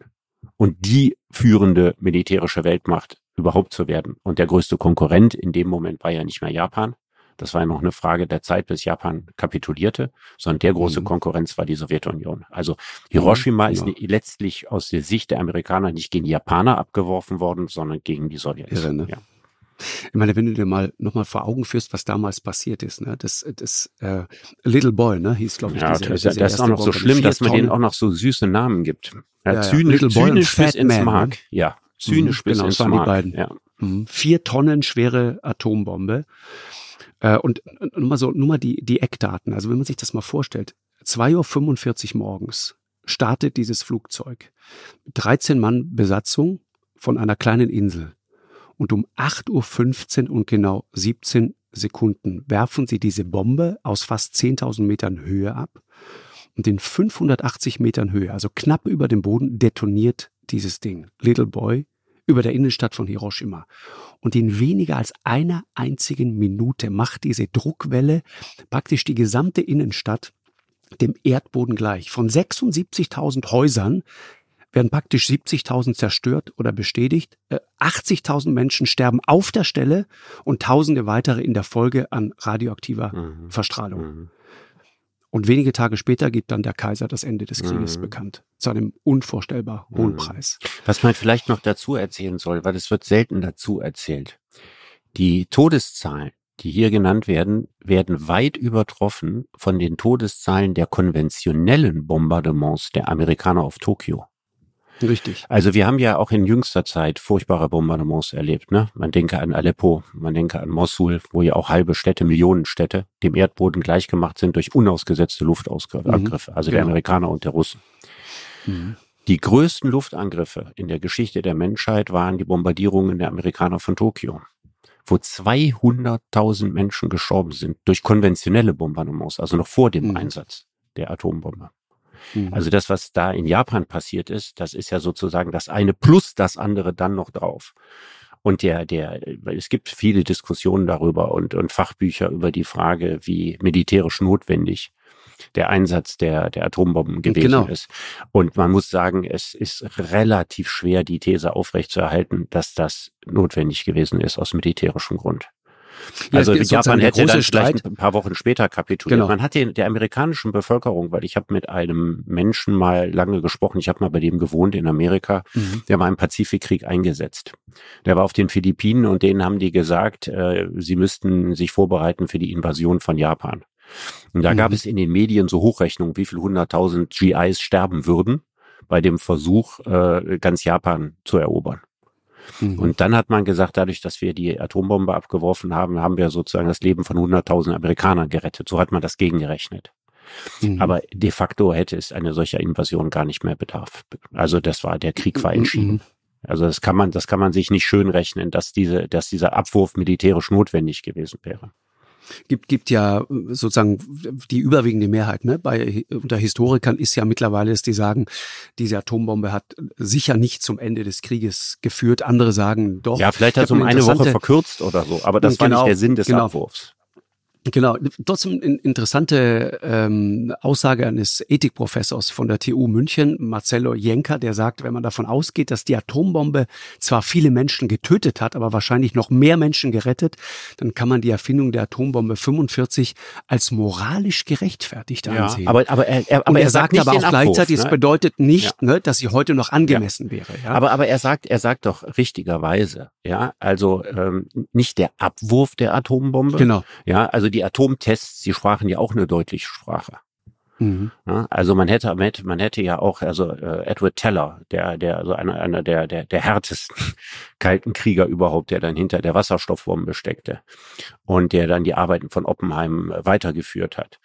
Und die führende militärische Weltmacht überhaupt zu werden. Und der größte Konkurrent in dem Moment war ja nicht mehr Japan, das war ja noch eine Frage der Zeit, bis Japan kapitulierte, sondern der große mhm. Konkurrenz war die Sowjetunion. Also Hiroshima mhm, ist letztlich aus der Sicht der Amerikaner nicht gegen die Japaner abgeworfen worden, sondern gegen die Sowjets. Irre, ne? ja. Ich meine, wenn du dir mal nochmal vor Augen führst, was damals passiert ist, ne? Das, das äh, Little Boy, ne, hieß, glaube ich, ja, diese, das, diese das ist auch noch so schlimm, dass man denen auch noch so süße Namen gibt. Ja, ja, zynisch, Little Boy zynisch bis ins Man, Mark. Ne? Ja, zynisch mhm, bis genau, ins Mark. Die beiden. Ja. Mhm. Vier Tonnen schwere Atombombe. Äh, und nur mal so, nur mal die, die Eckdaten. Also wenn man sich das mal vorstellt, 2.45 Uhr morgens startet dieses Flugzeug. 13 Mann Besatzung von einer kleinen Insel. Und um 8.15 Uhr und genau 17 Sekunden werfen sie diese Bombe aus fast 10.000 Metern Höhe ab. Und in 580 Metern Höhe, also knapp über dem Boden, detoniert dieses Ding. Little Boy über der Innenstadt von Hiroshima. Und in weniger als einer einzigen Minute macht diese Druckwelle praktisch die gesamte Innenstadt dem Erdboden gleich. Von 76.000 Häusern werden praktisch 70.000 zerstört oder bestätigt. 80.000 äh, Menschen sterben auf der Stelle und Tausende weitere in der Folge an radioaktiver mhm. Verstrahlung. Mhm. Und wenige Tage später gibt dann der Kaiser das Ende des Krieges mhm. bekannt. Zu einem unvorstellbar hohen mhm. Preis. Was man vielleicht noch dazu erzählen soll, weil es wird selten dazu erzählt. Die Todeszahlen, die hier genannt werden, werden weit übertroffen von den Todeszahlen der konventionellen Bombardements der Amerikaner auf Tokio. Richtig. Also wir haben ja auch in jüngster Zeit furchtbare Bombardements erlebt. Ne? Man denke an Aleppo, man denke an Mosul, wo ja auch halbe Städte, Millionenstädte dem Erdboden gleichgemacht sind durch unausgesetzte Luftangriffe, mhm. also genau. der Amerikaner und der Russen. Mhm. Die größten Luftangriffe in der Geschichte der Menschheit waren die Bombardierungen der Amerikaner von Tokio, wo 200.000 Menschen gestorben sind durch konventionelle Bombardements, also noch vor dem mhm. Einsatz der Atombombe. Mhm. Also das, was da in Japan passiert ist, das ist ja sozusagen das eine plus das andere dann noch drauf. Und der, der, es gibt viele Diskussionen darüber und, und Fachbücher über die Frage, wie militärisch notwendig der Einsatz der, der Atombomben gewesen genau. ist. Und man muss sagen, es ist relativ schwer, die These aufrechtzuerhalten, dass das notwendig gewesen ist aus militärischem Grund. Also ja, Japan hätte dann vielleicht ein paar Wochen später kapituliert. Genau. Man hat den, der amerikanischen Bevölkerung, weil ich habe mit einem Menschen mal lange gesprochen, ich habe mal bei dem gewohnt in Amerika, mhm. der war im Pazifikkrieg eingesetzt. Der war auf den Philippinen und denen haben die gesagt, äh, sie müssten sich vorbereiten für die Invasion von Japan. Und da mhm. gab es in den Medien so Hochrechnungen, wie viel hunderttausend GIs sterben würden bei dem Versuch, äh, ganz Japan zu erobern. Mhm. Und dann hat man gesagt, dadurch, dass wir die Atombombe abgeworfen haben, haben wir sozusagen das Leben von 100.000 Amerikanern gerettet. So hat man das gegengerechnet. Mhm. Aber de facto hätte es eine solche Invasion gar nicht mehr bedarf. Also das war, der Krieg war entschieden. Mhm. Also das kann man, das kann man sich nicht schön rechnen, dass diese, dass dieser Abwurf militärisch notwendig gewesen wäre gibt, gibt ja sozusagen die überwiegende Mehrheit. Ne? Bei unter Historikern ist ja mittlerweile, dass die sagen, diese Atombombe hat sicher nicht zum Ende des Krieges geführt. Andere sagen doch. Ja, vielleicht hat es um eine Woche verkürzt oder so, aber das genau, war nicht genau, der Sinn des genau. Abwurfs. Genau, trotzdem interessante ähm, Aussage eines Ethikprofessors von der TU München, Marcello Jenker, der sagt, wenn man davon ausgeht, dass die Atombombe zwar viele Menschen getötet hat, aber wahrscheinlich noch mehr Menschen gerettet, dann kann man die Erfindung der Atombombe 45 als moralisch gerechtfertigt ansehen. Ja, aber, aber er, er, aber er, er sagt, sagt aber auch gleichzeitig, ne? es bedeutet nicht, ja. ne, dass sie heute noch angemessen ja. wäre. Ja? Aber, aber er sagt, er sagt doch richtigerweise, ja, also ähm, nicht der Abwurf der Atombombe. Genau. Ja, also die Atomtests, die sprachen ja auch eine deutliche Sprache. Mhm. Ja, also man hätte, man hätte ja auch, also äh, Edward Teller, der, der, also einer, einer der, der, der härtesten kalten Krieger überhaupt, der dann hinter der Wasserstoffbombe steckte und der dann die Arbeiten von Oppenheim weitergeführt hat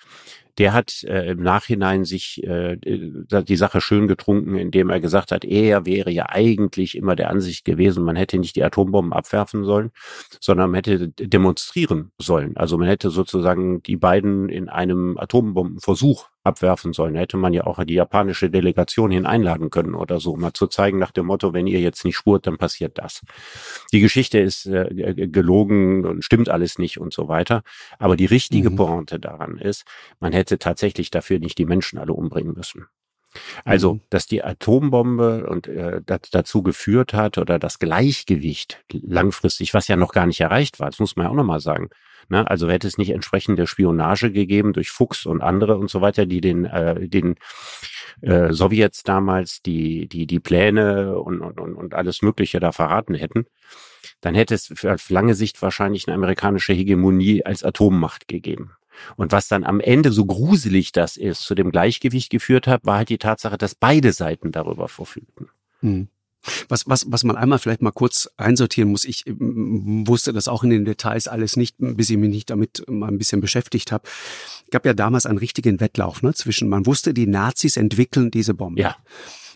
der hat äh, im Nachhinein sich äh, die Sache schön getrunken, indem er gesagt hat, er wäre ja eigentlich immer der Ansicht gewesen, man hätte nicht die Atombomben abwerfen sollen, sondern man hätte demonstrieren sollen. Also man hätte sozusagen die beiden in einem Atombombenversuch abwerfen sollen. Da hätte man ja auch die japanische Delegation hin einladen können oder so, mal zu zeigen nach dem Motto, wenn ihr jetzt nicht spurt, dann passiert das. Die Geschichte ist äh, gelogen und stimmt alles nicht und so weiter. Aber die richtige mhm. Pointe daran ist, man hätte tatsächlich dafür nicht die Menschen alle umbringen müssen. Also, mhm. dass die Atombombe und äh, dazu geführt hat oder das Gleichgewicht langfristig, was ja noch gar nicht erreicht war, das muss man ja auch nochmal sagen, Ne? Also hätte es nicht entsprechende Spionage gegeben durch Fuchs und andere und so weiter, die den, äh, den äh, Sowjets damals die, die, die Pläne und, und, und alles Mögliche da verraten hätten, dann hätte es für auf lange Sicht wahrscheinlich eine amerikanische Hegemonie als Atommacht gegeben. Und was dann am Ende so gruselig das ist, zu dem Gleichgewicht geführt hat, war halt die Tatsache, dass beide Seiten darüber verfügten. Hm. Was, was, was man einmal vielleicht mal kurz einsortieren muss, ich wusste das auch in den Details alles nicht, bis ich mich nicht damit mal ein bisschen beschäftigt habe. Es gab ja damals einen richtigen Wettlauf ne, zwischen, man wusste, die Nazis entwickeln diese Bombe. Ja.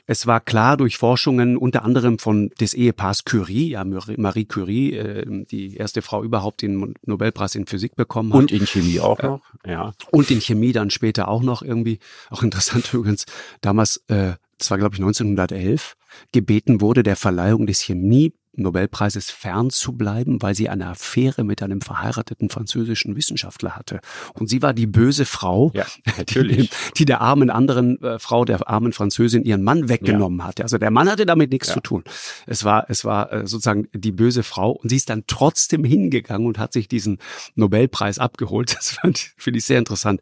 Es war klar durch Forschungen unter anderem von des Ehepaars Curie, ja Marie Curie, äh, die erste Frau überhaupt den Nobelpreis in Physik bekommen hat. Und in Chemie auch noch, ja. Und in Chemie dann später auch noch irgendwie. Auch interessant übrigens, damals äh, das war glaube ich 1911, gebeten wurde, der Verleihung des Chemie Nobelpreises fernzubleiben, weil sie eine Affäre mit einem verheirateten französischen Wissenschaftler hatte. Und sie war die böse Frau, ja. Die, die der armen anderen äh, Frau, der armen Französin ihren Mann weggenommen ja. hatte. Also der Mann hatte damit nichts ja. zu tun. Es war, es war äh, sozusagen die böse Frau und sie ist dann trotzdem hingegangen und hat sich diesen Nobelpreis abgeholt. Das finde ich sehr interessant.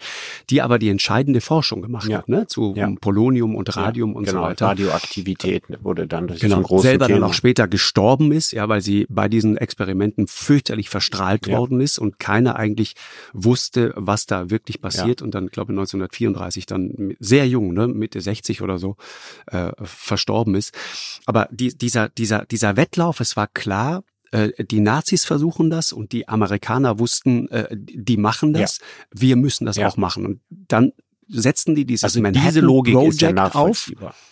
Die aber die entscheidende Forschung gemacht hat, ne, zu Polonium und Radium und genau. so weiter. Radioaktivität wurde dann durch genau. Selber Thema. dann auch später gestorben gestorben ist, ja, weil sie bei diesen Experimenten fürchterlich verstrahlt ja. worden ist und keiner eigentlich wusste, was da wirklich passiert. Ja. Und dann, glaube ich, 1934 dann sehr jung, ne, Mitte 60 oder so, äh, verstorben ist. Aber die, dieser, dieser, dieser Wettlauf, es war klar, äh, die Nazis versuchen das und die Amerikaner wussten, äh, die machen das. Ja. Wir müssen das ja. auch machen. Und dann setzten die dieses also Manhattan diese Logik Project auf.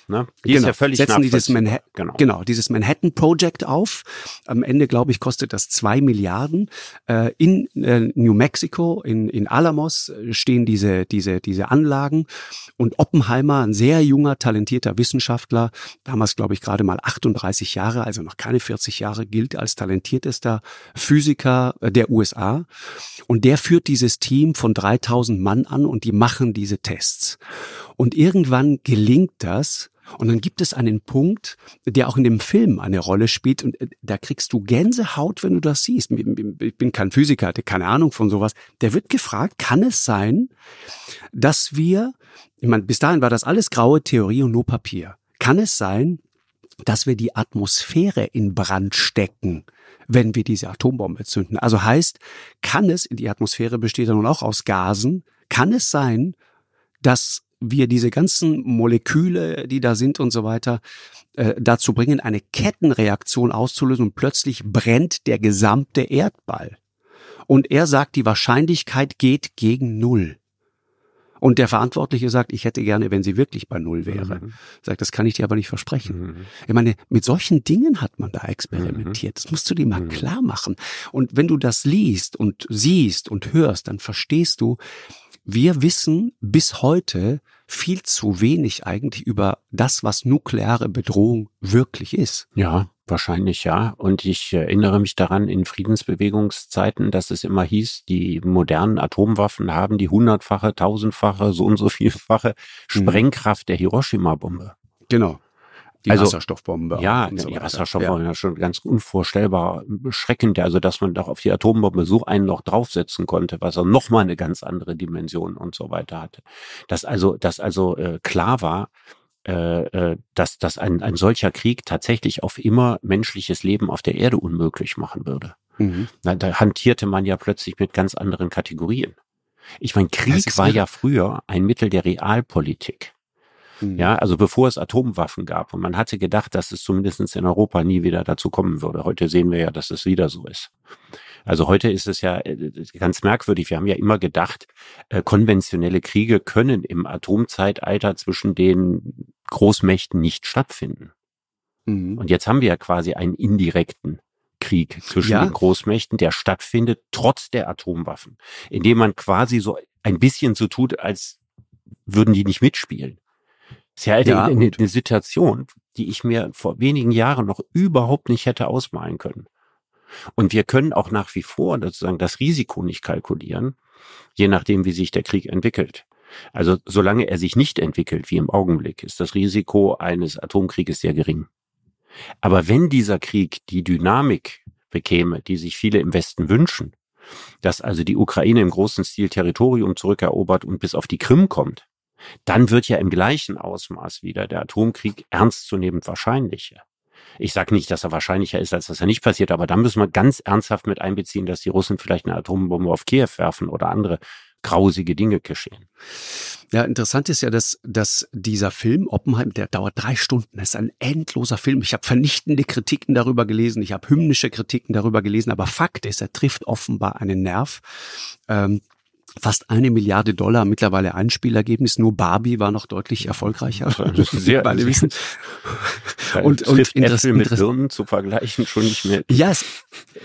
Ne? Die genau, ist ja völlig setzen die dieses Manha genau. genau. dieses Manhattan Project auf. Am Ende, glaube ich, kostet das zwei Milliarden. Äh, in äh, New Mexico, in, in Alamos äh, stehen diese, diese, diese Anlagen. Und Oppenheimer, ein sehr junger, talentierter Wissenschaftler, damals, glaube ich, gerade mal 38 Jahre, also noch keine 40 Jahre, gilt als talentiertester Physiker äh, der USA. Und der führt dieses Team von 3000 Mann an und die machen diese Tests. Und irgendwann gelingt das, und dann gibt es einen Punkt, der auch in dem Film eine Rolle spielt und äh, da kriegst du Gänsehaut, wenn du das siehst. Ich bin kein Physiker, hatte keine Ahnung von sowas. Der wird gefragt, kann es sein, dass wir, ich meine, bis dahin war das alles graue Theorie und nur Papier. Kann es sein, dass wir die Atmosphäre in Brand stecken, wenn wir diese Atombombe zünden? Also heißt, kann es, die Atmosphäre besteht ja nun auch aus Gasen, kann es sein, dass wir diese ganzen Moleküle, die da sind und so weiter, äh, dazu bringen, eine Kettenreaktion auszulösen und plötzlich brennt der gesamte Erdball. Und er sagt, die Wahrscheinlichkeit geht gegen Null. Und der Verantwortliche sagt, ich hätte gerne, wenn sie wirklich bei Null wäre. Mhm. Sagt, das kann ich dir aber nicht versprechen. Mhm. Ich meine, mit solchen Dingen hat man da experimentiert. Das musst du dir mal mhm. klar machen. Und wenn du das liest und siehst und hörst, dann verstehst du, wir wissen bis heute viel zu wenig eigentlich über das, was nukleare Bedrohung wirklich ist. Ja, wahrscheinlich ja. Und ich erinnere mich daran in Friedensbewegungszeiten, dass es immer hieß, die modernen Atomwaffen haben die hundertfache, tausendfache, so und so vielfache mhm. Sprengkraft der Hiroshima-Bombe. Genau. Die also, Wasserstoffbombe. Ja, so die Wasserstoffbombe ja. schon ganz unvorstellbar beschreckend. Also, dass man doch auf die Atombombe so einen noch draufsetzen konnte, was er nochmal eine ganz andere Dimension und so weiter hatte. Dass also, dass also äh, klar war, äh, äh, dass, dass ein, ein solcher Krieg tatsächlich auf immer menschliches Leben auf der Erde unmöglich machen würde. Mhm. Da, da hantierte man ja plötzlich mit ganz anderen Kategorien. Ich meine, Krieg war ja früher ein Mittel der Realpolitik. Mhm. Ja, also bevor es Atomwaffen gab. Und man hatte gedacht, dass es zumindest in Europa nie wieder dazu kommen würde. Heute sehen wir ja, dass es wieder so ist. Also heute ist es ja äh, ganz merkwürdig. Wir haben ja immer gedacht, äh, konventionelle Kriege können im Atomzeitalter zwischen den Großmächten nicht stattfinden. Mhm. Und jetzt haben wir ja quasi einen indirekten Krieg zwischen ja. den Großmächten, der stattfindet trotz der Atomwaffen, indem man quasi so ein bisschen so tut, als würden die nicht mitspielen. Das ist ja, ja eine, eine Situation, die ich mir vor wenigen Jahren noch überhaupt nicht hätte ausmalen können. Und wir können auch nach wie vor sozusagen das Risiko nicht kalkulieren, je nachdem, wie sich der Krieg entwickelt. Also solange er sich nicht entwickelt, wie im Augenblick, ist das Risiko eines Atomkrieges sehr gering. Aber wenn dieser Krieg die Dynamik bekäme, die sich viele im Westen wünschen, dass also die Ukraine im großen Stil Territorium zurückerobert und bis auf die Krim kommt, dann wird ja im gleichen Ausmaß wieder der Atomkrieg ernstzunehmend wahrscheinlicher. Ich sage nicht, dass er wahrscheinlicher ist, als dass er nicht passiert, aber dann müssen wir ganz ernsthaft mit einbeziehen, dass die Russen vielleicht eine Atombombe auf Kiew werfen oder andere grausige Dinge geschehen. Ja, interessant ist ja, dass, dass dieser Film Oppenheim, der dauert drei Stunden, ist ein endloser Film. Ich habe vernichtende Kritiken darüber gelesen, ich habe hymnische Kritiken darüber gelesen, aber Fakt ist, er trifft offenbar einen Nerv. Ähm, fast eine Milliarde Dollar mittlerweile Einspielergebnis. Nur Barbie war noch deutlich erfolgreicher. Sehr, Beide wissen. und, und Äpfel mit Birnen zu vergleichen schon nicht mehr. Ja, es,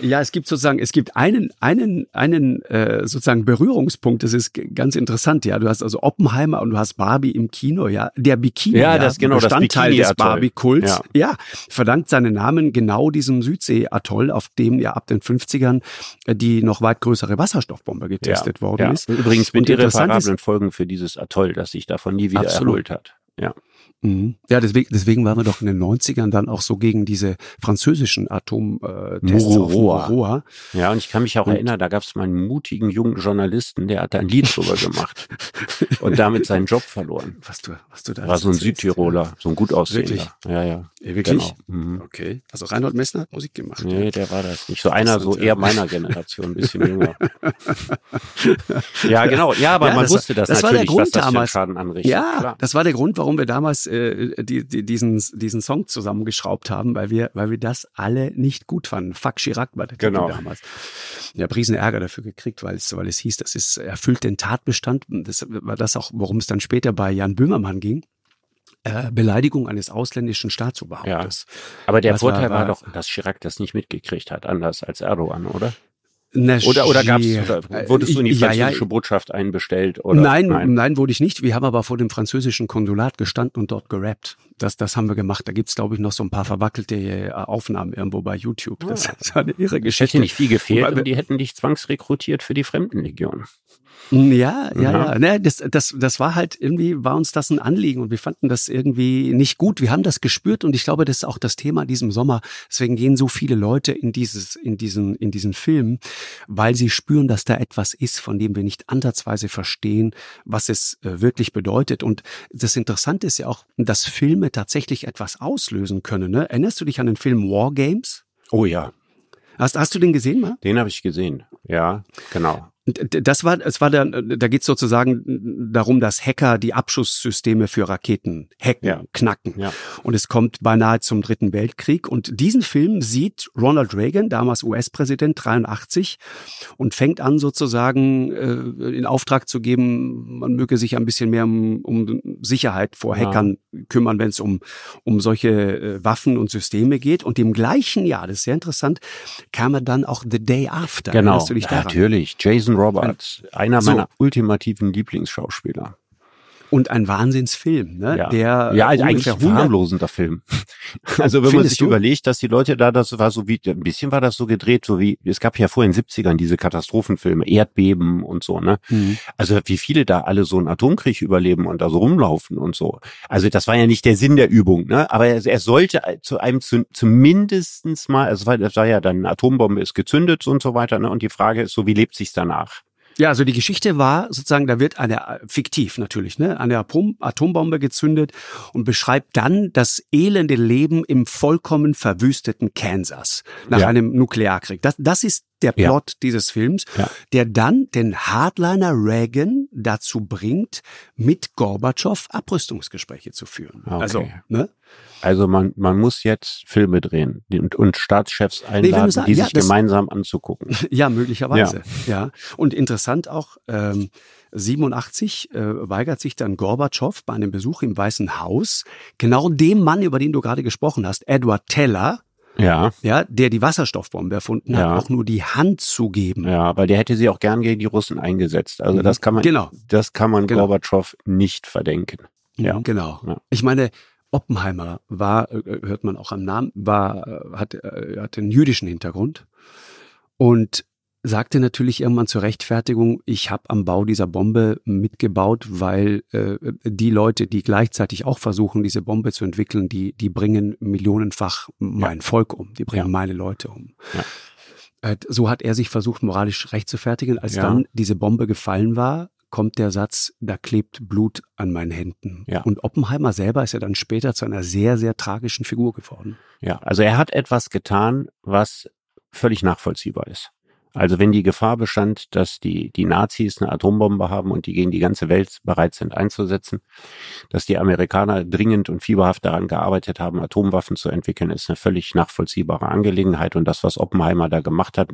ja, es gibt sozusagen, es gibt einen, einen, einen äh, sozusagen Berührungspunkt. Das ist ganz interessant. Ja, du hast also Oppenheimer und du hast Barbie im Kino. Ja, der Bikini. Ja, das genau Bestandteil das des Barbie-Kults. Ja. ja, verdankt seinen Namen genau diesem Südsee-Atoll, auf dem ja ab den 50ern äh, die noch weit größere Wasserstoffbombe getestet ja, worden ja. ist. Übrigens mit irreparablen Folgen für dieses Atoll, das sich davon nie wieder Absolut. erholt hat. Ja. Mhm. Ja, deswegen, deswegen waren wir doch in den 90ern dann auch so gegen diese französischen Atomtests äh, Moroa. Ja, und ich kann mich auch und erinnern, da gab es mal einen mutigen jungen Journalisten, der hat da ein Lied drüber gemacht und damit seinen Job verloren. Was du, was du da War so ein Südtiroler, so ein gut aussehender. Wirklich? Ja, ja. wirklich? Genau. Mhm. Okay. Also Reinhold Messner hat Musik gemacht. Nee, der war das nicht. So einer, so eher meiner Generation, ein bisschen jünger. ja, genau. Ja, aber ja, man wusste das, das natürlich, was das damals, Schaden anrichtet. Ja, Klar. das war der Grund, warum wir damals äh, die, die, diesen, diesen Song zusammengeschraubt haben, weil wir, weil wir das alle nicht gut fanden. Fuck Chirac war der genau. Titel damals. Ich habe riesen Ärger dafür gekriegt, weil es, weil es hieß, das ist erfüllt den Tatbestand. Das war das auch, worum es dann später bei Jan Böhmermann ging. Äh, Beleidigung eines ausländischen Staatsoberhauptes. Ja. Aber der Vorteil war, war, doch, dass Chirac das nicht mitgekriegt hat, anders als Erdogan, oder? Na, oder oder gab's oder wurdest du in die französische ja, ja. Botschaft einbestellt oder nein, nein, nein wurde ich nicht. Wir haben aber vor dem französischen Konsulat gestanden und dort gerappt. Das das haben wir gemacht. Da gibt's glaube ich noch so ein paar verwackelte äh, Aufnahmen irgendwo bei YouTube. Das, das war eine irre Geschichte. Hätte nicht viel gefehlt und die hätten dich zwangsrekrutiert für die Fremdenlegion. Ja, ja, ja. Ne, das, das, das war halt irgendwie, war uns das ein Anliegen und wir fanden das irgendwie nicht gut. Wir haben das gespürt und ich glaube, das ist auch das Thema diesem Sommer. Deswegen gehen so viele Leute in dieses, in diesen, in diesen Film, weil sie spüren, dass da etwas ist, von dem wir nicht ansatzweise verstehen, was es äh, wirklich bedeutet. Und das Interessante ist ja auch, dass Filme tatsächlich etwas auslösen können. Ne? Erinnerst du dich an den Film War Games? Oh ja. Hast, hast du den gesehen, mal? Den habe ich gesehen, ja, genau. Das war, es war dann, da geht es sozusagen darum, dass Hacker die Abschusssysteme für Raketen hacken, ja. knacken. Ja. Und es kommt beinahe zum Dritten Weltkrieg. Und diesen Film sieht Ronald Reagan, damals US-Präsident, 83, und fängt an sozusagen äh, in Auftrag zu geben, man möge sich ein bisschen mehr um, um Sicherheit vor Hackern ja. kümmern, wenn es um, um solche äh, Waffen und Systeme geht. Und im gleichen Jahr, das ist sehr interessant, kam er dann auch The Day After. Genau, natürlich. Jason Roberts, einer so. meiner ultimativen Lieblingsschauspieler. Und ein Wahnsinnsfilm, ne? Ja, der ja also eigentlich ein harmlosender Film. Also wenn man sich du? überlegt, dass die Leute da, das war so wie, ein bisschen war das so gedreht, so wie, es gab ja vor in den 70ern diese Katastrophenfilme, Erdbeben und so, ne? Mhm. Also wie viele da alle so einen Atomkrieg überleben und da so rumlaufen und so. Also das war ja nicht der Sinn der Übung, ne? Aber er, er sollte zu einem zu, zumindestens mal, also das war ja dann, eine Atombombe ist gezündet und so weiter, ne? Und die Frage ist so, wie lebt sich's danach? Ja, also die Geschichte war sozusagen, da wird eine, fiktiv natürlich, ne, eine Atom, Atombombe gezündet und beschreibt dann das elende Leben im vollkommen verwüsteten Kansas nach ja. einem Nuklearkrieg. Das, das ist der Plot ja. dieses Films, ja. der dann den Hardliner Reagan dazu bringt, mit Gorbatschow Abrüstungsgespräche zu führen. Okay. Also, ne? Also man, man muss jetzt Filme drehen und, und Staatschefs einladen, nee, sagen, die ja, sich gemeinsam anzugucken. Ja, möglicherweise. Ja. ja. Und interessant auch, ähm, 87 äh, weigert sich dann Gorbatschow bei einem Besuch im Weißen Haus, genau dem Mann, über den du gerade gesprochen hast, Edward Teller, ja. ja, der die Wasserstoffbombe erfunden hat, ja. auch nur die Hand zu geben. Ja, weil der hätte sie auch gern gegen die Russen eingesetzt. Also mhm. das kann man, genau. das kann man genau. Gorbatschow nicht verdenken. Mhm, ja, genau. Ja. Ich meine, Oppenheimer war, äh, hört man auch am Namen, war, äh, hat, äh, hat einen jüdischen Hintergrund und sagte natürlich irgendwann zur Rechtfertigung, ich habe am Bau dieser Bombe mitgebaut, weil äh, die Leute, die gleichzeitig auch versuchen, diese Bombe zu entwickeln, die, die bringen millionenfach mein ja. Volk um, die bringen ja. meine Leute um. Ja. So hat er sich versucht, moralisch recht zu fertigen. Als dann diese Bombe gefallen war, kommt der Satz, da klebt Blut an meinen Händen. Ja. Und Oppenheimer selber ist ja dann später zu einer sehr, sehr tragischen Figur geworden. Ja, also er hat etwas getan, was völlig nachvollziehbar ist. Also wenn die Gefahr bestand, dass die, die Nazis eine Atombombe haben und die gegen die ganze Welt bereit sind einzusetzen, dass die Amerikaner dringend und fieberhaft daran gearbeitet haben, Atomwaffen zu entwickeln, ist eine völlig nachvollziehbare Angelegenheit. Und das, was Oppenheimer da gemacht hat,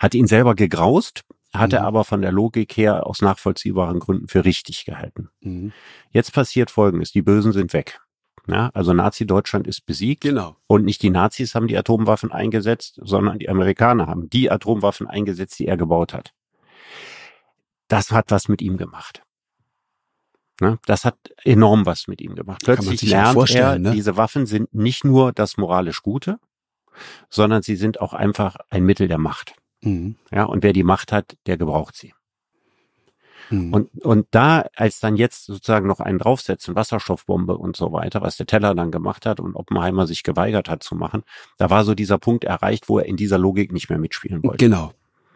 hat ihn selber gegraust, hat mhm. er aber von der Logik her aus nachvollziehbaren Gründen für richtig gehalten. Mhm. Jetzt passiert Folgendes, die Bösen sind weg. Ja, also Nazi-Deutschland ist besiegt. Genau. Und nicht die Nazis haben die Atomwaffen eingesetzt, sondern die Amerikaner haben die Atomwaffen eingesetzt, die er gebaut hat. Das hat was mit ihm gemacht. Ne? Das hat enorm was mit ihm gemacht. Plötzlich lernt er, ne? diese Waffen sind nicht nur das moralisch Gute, sondern sie sind auch einfach ein Mittel der Macht. Mhm. Ja, und wer die Macht hat, der gebraucht sie. Mhm. Und, und da, als dann jetzt sozusagen noch einen draufsetzen, Wasserstoffbombe und so weiter, was der Teller dann gemacht hat und Oppenheimer sich geweigert hat zu machen, da war so dieser Punkt erreicht, wo er in dieser Logik nicht mehr mitspielen wollte. Genau.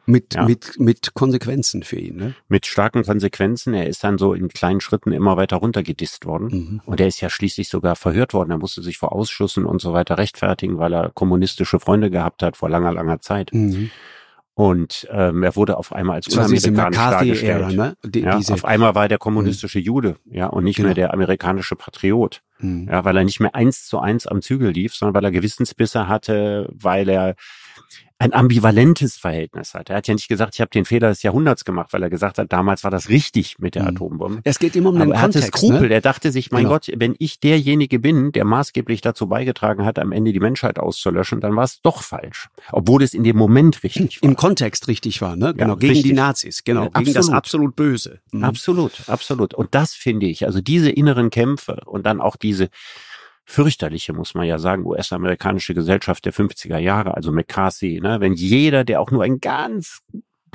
Mit, ja. mit, mit Konsequenzen für ihn, ne? Mit starken Konsequenzen. Er ist dann so in kleinen Schritten immer weiter runtergedisst worden. Mhm. Und er ist ja schließlich sogar verhört worden. Er musste sich vor Ausschüssen und so weiter rechtfertigen, weil er kommunistische Freunde gehabt hat vor langer, langer Zeit. Mhm. Und ähm, er wurde auf einmal als unamerikanisch dargestellt. Ne? Die, ja, auf einmal war er der kommunistische Jude, ja, und nicht genau. mehr der amerikanische Patriot. Mhm. Ja, weil er nicht mehr eins zu eins am Zügel lief, sondern weil er Gewissensbisse hatte, weil er ein ambivalentes Verhältnis hat. Er hat ja nicht gesagt, ich habe den Fehler des Jahrhunderts gemacht, weil er gesagt hat, damals war das richtig mit der mhm. Atombombe. Es geht immer um den Aber er Kontext. Er hatte Skrupel. Ne? Er dachte sich, mein genau. Gott, wenn ich derjenige bin, der maßgeblich dazu beigetragen hat, am Ende die Menschheit auszulöschen, dann war es doch falsch. Obwohl es in dem Moment richtig war. Im Kontext richtig war, ne? Genau, ja, gegen richtig. die Nazis, genau, ja, gegen das absolut Böse. Mhm. Absolut, absolut. Und das finde ich, also diese inneren Kämpfe und dann auch diese fürchterliche, muss man ja sagen, US-amerikanische Gesellschaft der 50er Jahre, also McCarthy, ne, wenn jeder, der auch nur ein ganz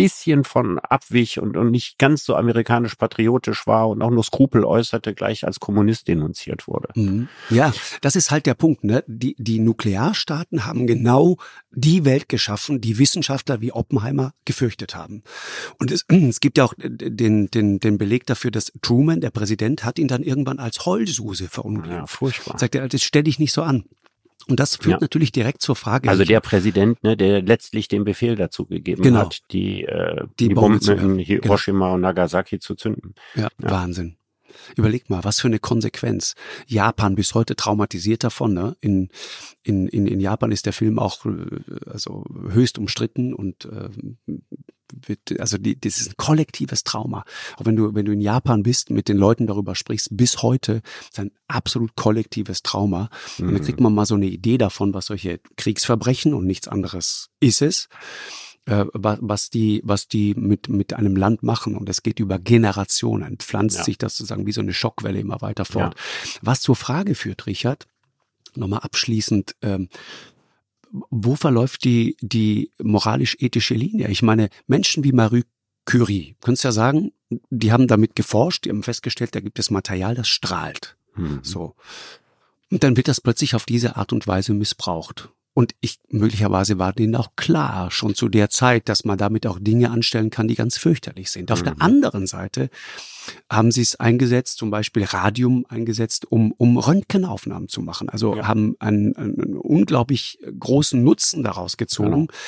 bisschen von abwich und, und nicht ganz so amerikanisch patriotisch war und auch nur Skrupel äußerte, gleich als Kommunist denunziert wurde. Mhm. Ja, das ist halt der Punkt. Ne? Die, die Nuklearstaaten haben genau die Welt geschaffen, die Wissenschaftler wie Oppenheimer gefürchtet haben. Und es, es gibt ja auch den, den, den Beleg dafür, dass Truman, der Präsident, hat ihn dann irgendwann als Heulsuse verunglückt. Ja, furchtbar. Sagt er, das stell dich nicht so an. Und das führt ja. natürlich direkt zur Frage. Also der Präsident, ne, der letztlich den Befehl dazu gegeben genau. hat, die, äh, die, die Bomben in genau. Hiroshima genau. und Nagasaki zu zünden. Ja, ja, Wahnsinn. Überleg mal, was für eine Konsequenz. Japan bis heute traumatisiert davon. Ne? In, in, in, in Japan ist der Film auch äh, also höchst umstritten und äh, wird, also die, das ist ein kollektives Trauma. Auch wenn du, wenn du in Japan bist, mit den Leuten darüber sprichst, bis heute ist ein absolut kollektives Trauma. Mhm. Und dann kriegt man mal so eine Idee davon, was solche Kriegsverbrechen und nichts anderes ist es äh, was die, was die mit, mit einem Land machen. Und es geht über Generationen, pflanzt ja. sich das sozusagen wie so eine Schockwelle immer weiter fort. Ja. Was zur Frage führt, Richard, nochmal abschließend, ähm, wo verläuft die, die moralisch-ethische Linie? Ich meine, Menschen wie Marie Curie, könntest ja sagen, die haben damit geforscht, die haben festgestellt, da gibt es Material, das strahlt. Mhm. So. Und dann wird das plötzlich auf diese Art und Weise missbraucht. Und ich, möglicherweise war denen auch klar, schon zu der Zeit, dass man damit auch Dinge anstellen kann, die ganz fürchterlich sind. Auf mhm. der anderen Seite haben sie es eingesetzt, zum Beispiel Radium eingesetzt, um, um Röntgenaufnahmen zu machen. Also ja. haben einen, einen unglaublich großen Nutzen daraus gezogen, genau.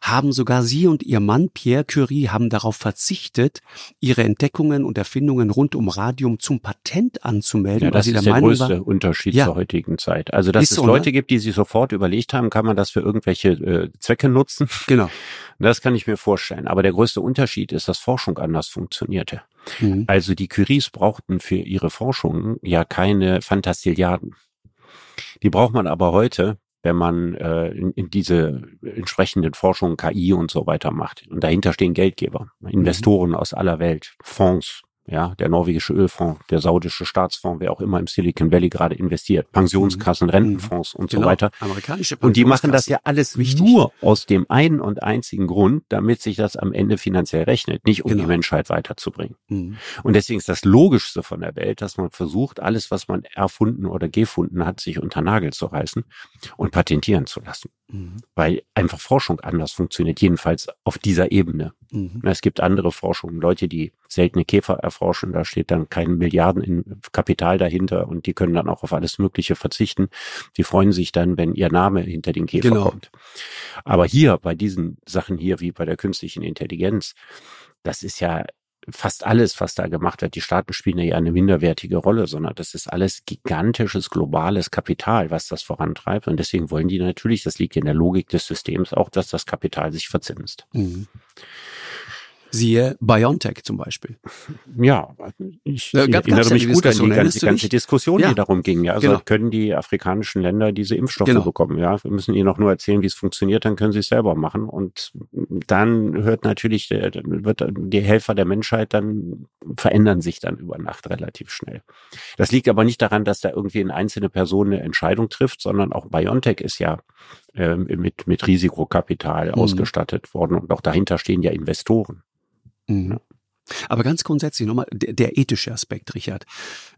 haben sogar sie und ihr Mann Pierre Curie haben darauf verzichtet, ihre Entdeckungen und Erfindungen rund um Radium zum Patent anzumelden. Ja, das ist der, der größte war, Unterschied ja, zur heutigen Zeit. Also dass es so, Leute ne? gibt, die sich sofort überlegt haben, kann man das für irgendwelche äh, Zwecke nutzen? Genau. Das kann ich mir vorstellen. Aber der größte Unterschied ist, dass Forschung anders funktionierte. Mhm. Also die Curies brauchten für ihre Forschung ja keine Fantastilliarden. Die braucht man aber heute, wenn man äh, in, in diese entsprechenden Forschungen KI und so weiter macht. Und dahinter stehen Geldgeber, mhm. Investoren mhm. aus aller Welt, Fonds, ja, der norwegische Ölfonds, der saudische Staatsfonds, wer auch immer im Silicon Valley gerade investiert, Pensionskassen, mhm. Rentenfonds und genau. so weiter. Amerikanische und die machen das ja alles Wichtig. nur aus dem einen und einzigen Grund, damit sich das am Ende finanziell rechnet, nicht um genau. die Menschheit weiterzubringen. Mhm. Und deswegen ist das Logischste von der Welt, dass man versucht, alles, was man erfunden oder gefunden hat, sich unter Nagel zu reißen und patentieren zu lassen. Mhm. Weil einfach Forschung anders funktioniert, jedenfalls auf dieser Ebene. Mhm. Es gibt andere Forschungen, Leute, die seltene Käfer erforschen, da steht dann kein Milliarden in Kapital dahinter und die können dann auch auf alles Mögliche verzichten. Die freuen sich dann, wenn ihr Name hinter den Käfer genau. kommt. Aber hier, bei diesen Sachen hier, wie bei der künstlichen Intelligenz, das ist ja fast alles, was da gemacht wird, die Staaten spielen ja eine minderwertige Rolle, sondern das ist alles gigantisches globales Kapital, was das vorantreibt. Und deswegen wollen die natürlich, das liegt in der Logik des Systems auch, dass das Kapital sich verzinst. Mhm. Siehe BioNTech zum Beispiel. Ja, ich ja, gab, erinnere mich gut an die ganze, ganze Diskussion, ja. die darum ging. Ja, also genau. können die afrikanischen Länder diese Impfstoffe genau. bekommen. Ja, wir müssen ihnen auch nur erzählen, wie es funktioniert, dann können sie es selber machen. Und dann hört natürlich, wird die Helfer der Menschheit dann verändern sich dann über Nacht relativ schnell. Das liegt aber nicht daran, dass da irgendwie eine einzelne Person eine Entscheidung trifft, sondern auch BioNTech ist ja äh, mit, mit Risikokapital mhm. ausgestattet worden und auch dahinter stehen ja Investoren. Mhm. Aber ganz grundsätzlich nochmal der, der ethische Aspekt, Richard.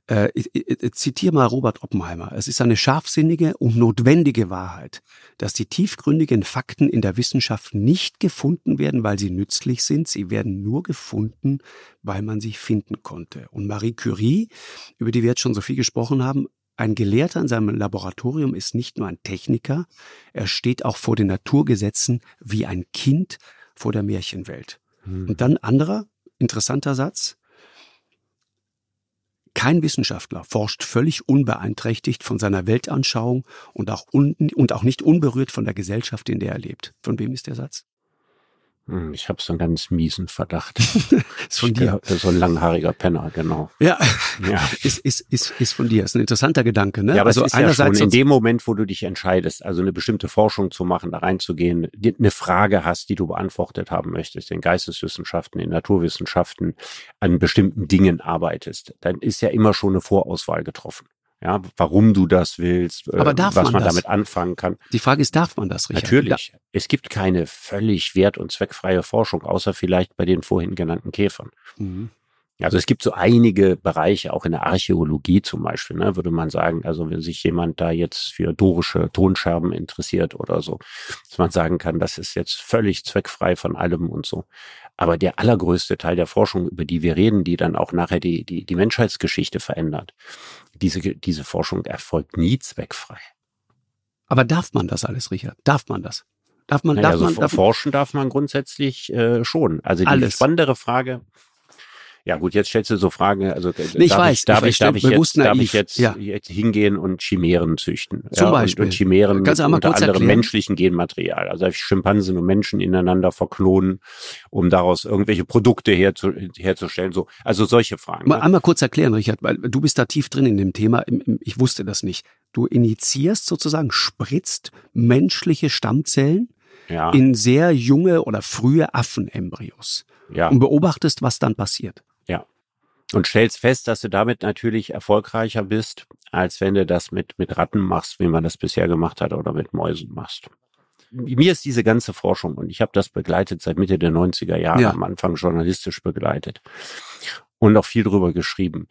Äh, ich, ich zitiere mal Robert Oppenheimer. Es ist eine scharfsinnige und notwendige Wahrheit, dass die tiefgründigen Fakten in der Wissenschaft nicht gefunden werden, weil sie nützlich sind. Sie werden nur gefunden, weil man sie finden konnte. Und Marie Curie, über die wir jetzt schon so viel gesprochen haben, ein Gelehrter in seinem Laboratorium ist nicht nur ein Techniker, er steht auch vor den Naturgesetzen wie ein Kind vor der Märchenwelt. Hm. Und dann anderer interessanter Satz. Kein Wissenschaftler forscht völlig unbeeinträchtigt von seiner Weltanschauung und auch, un und auch nicht unberührt von der Gesellschaft, in der er lebt. Von wem ist der Satz? Hm, ich habe so einen ganz miesen Verdacht. ist von dir. So ein langhaariger Penner, genau. Ja, ja. Ist, ist, ist, ist von dir. Ist ein interessanter Gedanke, ne? Ja, aber also ist einerseits ja in dem Moment, wo du dich entscheidest, also eine bestimmte Forschung zu machen, da reinzugehen, eine Frage hast, die du beantwortet haben möchtest, in Geisteswissenschaften, in Naturwissenschaften, an bestimmten Dingen arbeitest, dann ist ja immer schon eine Vorauswahl getroffen ja, warum du das willst, äh, was man, man damit anfangen kann. Die Frage ist, darf man das, Richard? Natürlich. Da es gibt keine völlig wert- und zweckfreie Forschung, außer vielleicht bei den vorhin genannten Käfern. Mhm. Also es gibt so einige Bereiche, auch in der Archäologie zum Beispiel, ne, würde man sagen, also wenn sich jemand da jetzt für dorische Tonscherben interessiert oder so, dass man sagen kann, das ist jetzt völlig zweckfrei von allem und so. Aber der allergrößte Teil der Forschung, über die wir reden, die dann auch nachher die, die, die Menschheitsgeschichte verändert, diese, diese Forschung erfolgt nie zweckfrei. Aber darf man das alles, Richard? Darf man das? Darf man, naja, darf also man, darf forschen darf man grundsätzlich äh, schon. Also die alles. spannendere Frage, ja gut, jetzt stellst du so Fragen, also äh, nee, ich darf weiß, ich, darf ich, darf ich, jetzt, darf ich jetzt, ja. jetzt hingehen und Chimären züchten? Zum ja, Beispiel. Und, und Chimären Kannst mit unter anderem erklären? menschlichen Genmaterial. Also ich Schimpansen und Menschen ineinander verklonen, um daraus irgendwelche Produkte herzu, herzustellen. So, also solche Fragen. Mal ne? einmal kurz erklären, Richard, weil du bist da tief drin in dem Thema. Ich wusste das nicht. Du initiierst sozusagen, spritzt menschliche Stammzellen ja. in sehr junge oder frühe Affenembryos ja. und beobachtest, was dann passiert. Und stellst fest, dass du damit natürlich erfolgreicher bist, als wenn du das mit, mit Ratten machst, wie man das bisher gemacht hat, oder mit Mäusen machst. Mir ist diese ganze Forschung, und ich habe das begleitet seit Mitte der 90er Jahre, ja. am Anfang journalistisch begleitet und auch viel drüber geschrieben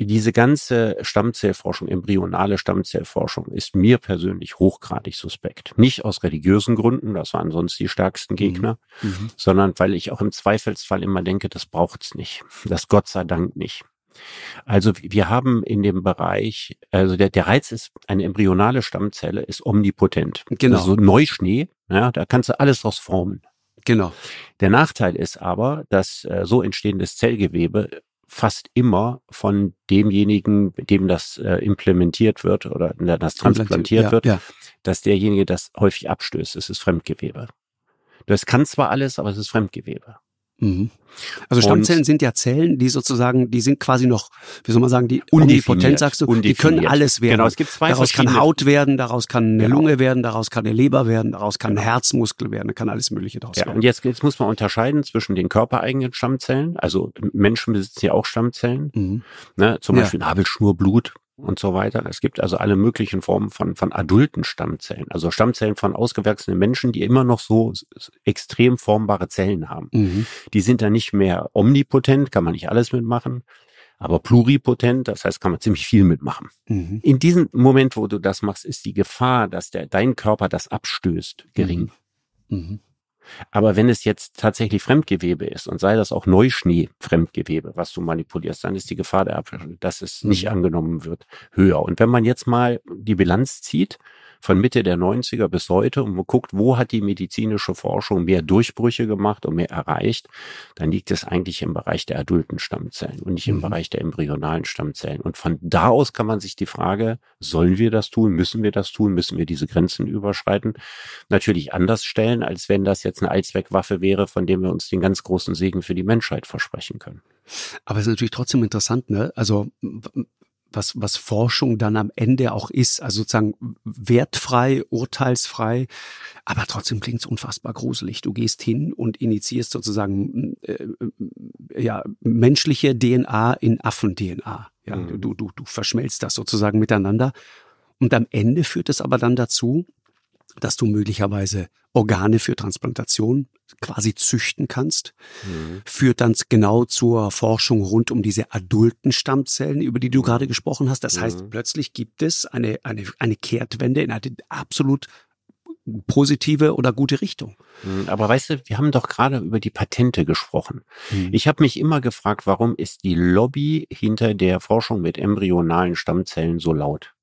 diese ganze Stammzellforschung, embryonale Stammzellforschung ist mir persönlich hochgradig suspekt. Nicht aus religiösen Gründen, das waren sonst die stärksten Gegner, mhm. mhm. sondern weil ich auch im Zweifelsfall immer denke, das braucht's nicht. Das Gott sei Dank nicht. Also wir haben in dem Bereich, also der, der Reiz ist, eine embryonale Stammzelle ist omnipotent. Genau. Also Neuschnee, ja, da kannst du alles draus formen. Genau. Der Nachteil ist aber, dass äh, so entstehendes Zellgewebe fast immer von demjenigen, dem das äh, implementiert wird oder das transplantiert ja, wird, ja. dass derjenige das häufig abstößt. Es ist Fremdgewebe. Das kann zwar alles, aber es ist Fremdgewebe. Mhm. Also Stammzellen und sind ja Zellen, die sozusagen, die sind quasi noch, wie soll man sagen, die omnipotent, sagst du, die können alles werden. Genau, es gibt zwei Daraus kann Haut werden, daraus kann eine genau. Lunge werden, daraus kann eine Leber werden, daraus kann ein genau. Herzmuskel werden, da kann alles Mögliche daraus ja, werden. Und jetzt, jetzt muss man unterscheiden zwischen den körpereigenen Stammzellen, also Menschen besitzen ja auch Stammzellen, mhm. ne, zum Beispiel ja. Nabelschnurblut, und so weiter. Es gibt also alle möglichen Formen von, von adulten Stammzellen, also Stammzellen von ausgewachsenen Menschen, die immer noch so extrem formbare Zellen haben. Mhm. Die sind dann nicht mehr omnipotent, kann man nicht alles mitmachen, aber pluripotent, das heißt, kann man ziemlich viel mitmachen. Mhm. In diesem Moment, wo du das machst, ist die Gefahr, dass der, dein Körper das abstößt, gering. Mhm. Aber wenn es jetzt tatsächlich Fremdgewebe ist und sei das auch Neuschnee-Fremdgewebe, was du manipulierst, dann ist die Gefahr, der dass es nicht mhm. angenommen wird, höher. Und wenn man jetzt mal die Bilanz zieht, von Mitte der 90er bis heute und man guckt, wo hat die medizinische Forschung mehr Durchbrüche gemacht und mehr erreicht, dann liegt es eigentlich im Bereich der adulten Stammzellen und nicht im mhm. Bereich der embryonalen Stammzellen. Und von da aus kann man sich die Frage, sollen wir das tun? Müssen wir das tun? Müssen wir diese Grenzen überschreiten? Natürlich anders stellen, als wenn das jetzt eine Allzweckwaffe wäre, von dem wir uns den ganz großen Segen für die Menschheit versprechen können. Aber es ist natürlich trotzdem interessant, ne? Also was, was Forschung dann am Ende auch ist. Also sozusagen wertfrei, urteilsfrei, aber trotzdem klingt es unfassbar gruselig. Du gehst hin und initiierst sozusagen äh, ja, menschliche DNA in Affen-DNA. Ja, mhm. du, du, du verschmelzt das sozusagen miteinander. Und am Ende führt es aber dann dazu, dass du möglicherweise Organe für Transplantation quasi züchten kannst, mhm. führt dann genau zur Forschung rund um diese adulten Stammzellen, über die du mhm. gerade gesprochen hast. Das mhm. heißt, plötzlich gibt es eine, eine, eine Kehrtwende in eine absolut positive oder gute Richtung. Mhm. Aber weißt du, wir haben doch gerade über die Patente gesprochen. Mhm. Ich habe mich immer gefragt, warum ist die Lobby hinter der Forschung mit embryonalen Stammzellen so laut?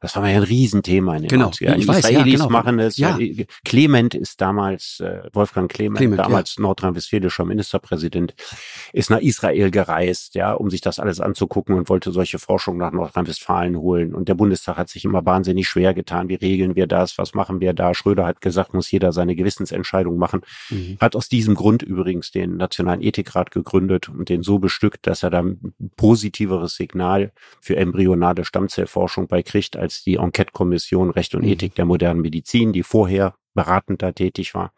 Das war mal ein Riesenthema in den genau. 90ern. Die weiß, Israelis ja, genau. machen es. Ja. Clement ist damals, äh, Wolfgang Clement, Clement damals ja. nordrhein-westfälischer Ministerpräsident, ist nach Israel gereist, ja, um sich das alles anzugucken und wollte solche Forschung nach Nordrhein-Westfalen holen. Und der Bundestag hat sich immer wahnsinnig schwer getan. Wie regeln wir das? Was machen wir da? Schröder hat gesagt, muss jeder seine Gewissensentscheidung machen. Mhm. Hat aus diesem Grund übrigens den Nationalen Ethikrat gegründet und den so bestückt, dass er dann positiveres Signal für embryonale Stammzellforschung bei kriegt, als die Enquete-Kommission Recht und mhm. Ethik der modernen Medizin, die vorher beratend da tätig war.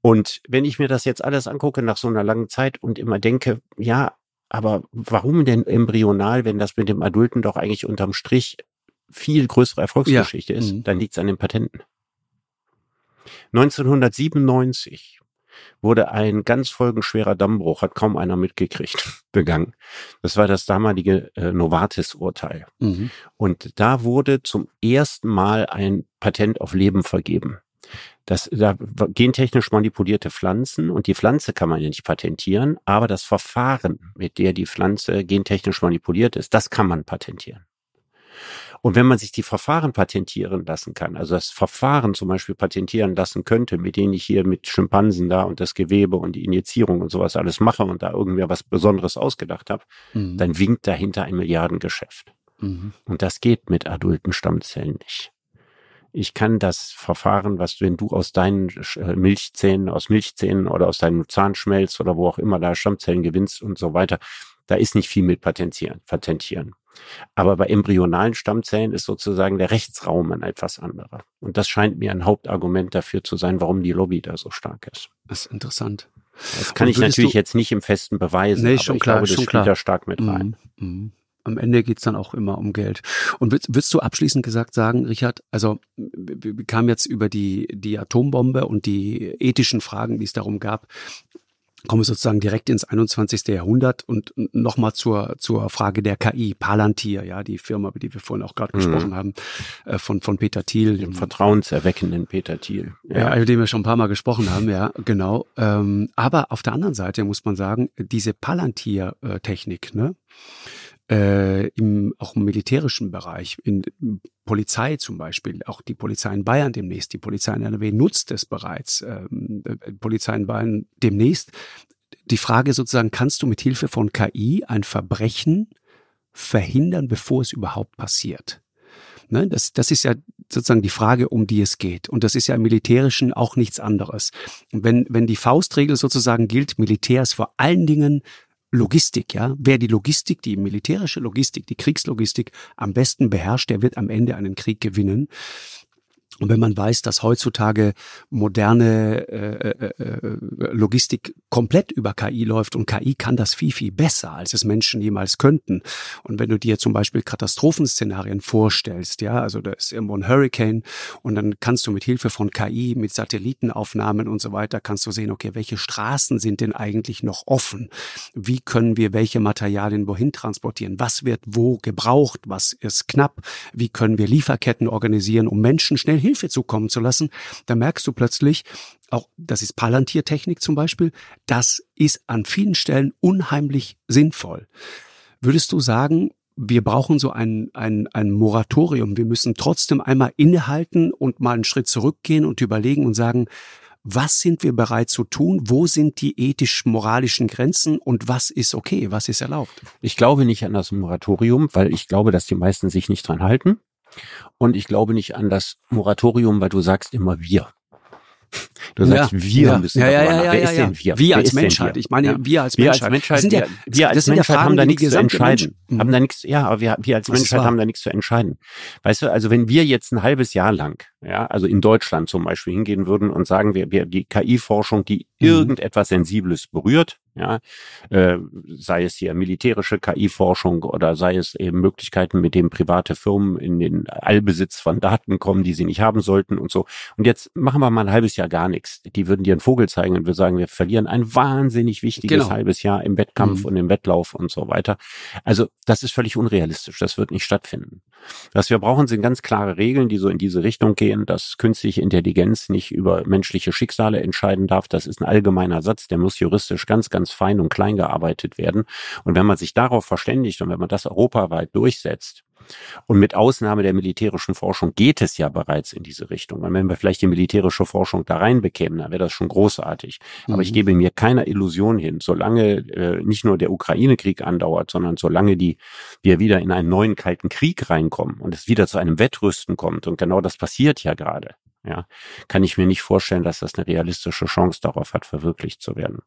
Und wenn ich mir das jetzt alles angucke nach so einer langen Zeit und immer denke, ja, aber warum denn embryonal, wenn das mit dem Adulten doch eigentlich unterm Strich viel größere Erfolgsgeschichte ja. ist, mhm. dann liegt es an den Patenten. 1997 wurde ein ganz folgenschwerer Dammbruch, hat kaum einer mitgekriegt, begangen. Das war das damalige äh, Novartis-Urteil. Mhm. Und da wurde zum ersten Mal ein Patent auf Leben vergeben. Das, da gentechnisch manipulierte Pflanzen und die Pflanze kann man ja nicht patentieren, aber das Verfahren, mit der die Pflanze gentechnisch manipuliert ist, das kann man patentieren. Und wenn man sich die Verfahren patentieren lassen kann, also das Verfahren zum Beispiel patentieren lassen könnte, mit denen ich hier mit Schimpansen da und das Gewebe und die Injizierung und sowas alles mache und da irgendwer was Besonderes ausgedacht habe, mhm. dann winkt dahinter ein Milliardengeschäft. Mhm. Und das geht mit adulten Stammzellen nicht. Ich kann das Verfahren, was wenn du aus deinen äh, Milchzähnen, aus Milchzähnen oder aus deinem Zahnschmelz oder wo auch immer da Stammzellen gewinnst und so weiter, da ist nicht viel mit patentieren. patentieren. Aber bei embryonalen Stammzellen ist sozusagen der Rechtsraum ein etwas anderer. Und das scheint mir ein Hauptargument dafür zu sein, warum die Lobby da so stark ist. Das ist interessant. Das kann ich natürlich jetzt nicht im Festen beweisen, nee, schon ich klar, glaube, das spielt klar. da stark mit rein. Mhm. Mhm am Ende geht's dann auch immer um Geld. Und würdest, würdest du abschließend gesagt sagen, Richard, also wir kamen jetzt über die, die Atombombe und die ethischen Fragen, die es darum gab, kommen wir sozusagen direkt ins 21. Jahrhundert und nochmal zur, zur Frage der KI, Palantir, ja, die Firma, über die wir vorhin auch gerade mhm. gesprochen haben, äh, von, von Peter Thiel. Dem vertrauenserweckenden Peter Thiel. Ja. ja, über den wir schon ein paar Mal gesprochen haben, ja, genau. Ähm, aber auf der anderen Seite muss man sagen, diese Palantir-Technik, ne, äh, im, auch im militärischen Bereich, in, Polizei zum Beispiel, auch die Polizei in Bayern demnächst, die Polizei in NRW nutzt es bereits, ähm, äh, Polizei in Bayern demnächst. Die Frage sozusagen, kannst du mit Hilfe von KI ein Verbrechen verhindern, bevor es überhaupt passiert? Ne, das, das ist ja sozusagen die Frage, um die es geht. Und das ist ja im Militärischen auch nichts anderes. wenn, wenn die Faustregel sozusagen gilt, Militär ist vor allen Dingen Logistik, ja. Wer die Logistik, die militärische Logistik, die Kriegslogistik am besten beherrscht, der wird am Ende einen Krieg gewinnen. Und wenn man weiß, dass heutzutage moderne äh, äh, äh Logistik komplett über KI läuft und KI kann das viel, viel besser, als es Menschen jemals könnten. Und wenn du dir zum Beispiel Katastrophenszenarien vorstellst, ja, also da ist irgendwo ein Hurricane und dann kannst du mit Hilfe von KI, mit Satellitenaufnahmen und so weiter, kannst du sehen, okay, welche Straßen sind denn eigentlich noch offen? Wie können wir welche Materialien wohin transportieren? Was wird wo gebraucht? Was ist knapp? Wie können wir Lieferketten organisieren, um Menschen schnell Hilfe zukommen zu lassen, da merkst du plötzlich, auch das ist Palantir-Technik zum Beispiel, das ist an vielen Stellen unheimlich sinnvoll. Würdest du sagen, wir brauchen so ein, ein, ein Moratorium. Wir müssen trotzdem einmal innehalten und mal einen Schritt zurückgehen und überlegen und sagen, was sind wir bereit zu tun? Wo sind die ethisch-moralischen Grenzen und was ist okay? Was ist erlaubt? Ich glaube nicht an das Moratorium, weil ich glaube, dass die meisten sich nicht dran halten. Und ich glaube nicht an das Moratorium, weil du sagst immer wir. Du sagst, ja, wir ja, müssen ja, ja, ja, ja, Wer ist denn wir? Wir als Menschheit. Ich meine, wir als Menschheit. Wir als Menschheit, sind ja, wir als Menschheit haben da nichts zu entscheiden. Haben da nichts, ja, aber wir, wir als Menschheit haben da nichts zu entscheiden. Weißt du, also wenn wir jetzt ein halbes Jahr lang, ja, also in Deutschland zum Beispiel hingehen würden und sagen, wir, wir die KI-Forschung, die mhm. irgendetwas Sensibles berührt, ja, äh, sei es hier militärische KI-Forschung oder sei es eben Möglichkeiten, mit dem private Firmen in den Allbesitz von Daten kommen, die sie nicht haben sollten und so. Und jetzt machen wir mal ein halbes Jahr gar nichts. Die würden dir einen Vogel zeigen und wir sagen, wir verlieren ein wahnsinnig wichtiges genau. halbes Jahr im Wettkampf mhm. und im Wettlauf und so weiter. Also das ist völlig unrealistisch. Das wird nicht stattfinden. Was wir brauchen, sind ganz klare Regeln, die so in diese Richtung gehen, dass künstliche Intelligenz nicht über menschliche Schicksale entscheiden darf. Das ist ein allgemeiner Satz, der muss juristisch ganz, ganz fein und klein gearbeitet werden. Und wenn man sich darauf verständigt und wenn man das europaweit durchsetzt, und mit Ausnahme der militärischen Forschung geht es ja bereits in diese Richtung. Und wenn wir vielleicht die militärische Forschung da reinbekämen, dann wäre das schon großartig. Aber ich mhm. gebe mir keiner Illusion hin, solange äh, nicht nur der Ukraine-Krieg andauert, sondern solange die wir wieder in einen neuen kalten Krieg reinkommen und es wieder zu einem Wettrüsten kommt. Und genau das passiert ja gerade ja, kann ich mir nicht vorstellen, dass das eine realistische Chance darauf hat, verwirklicht zu werden.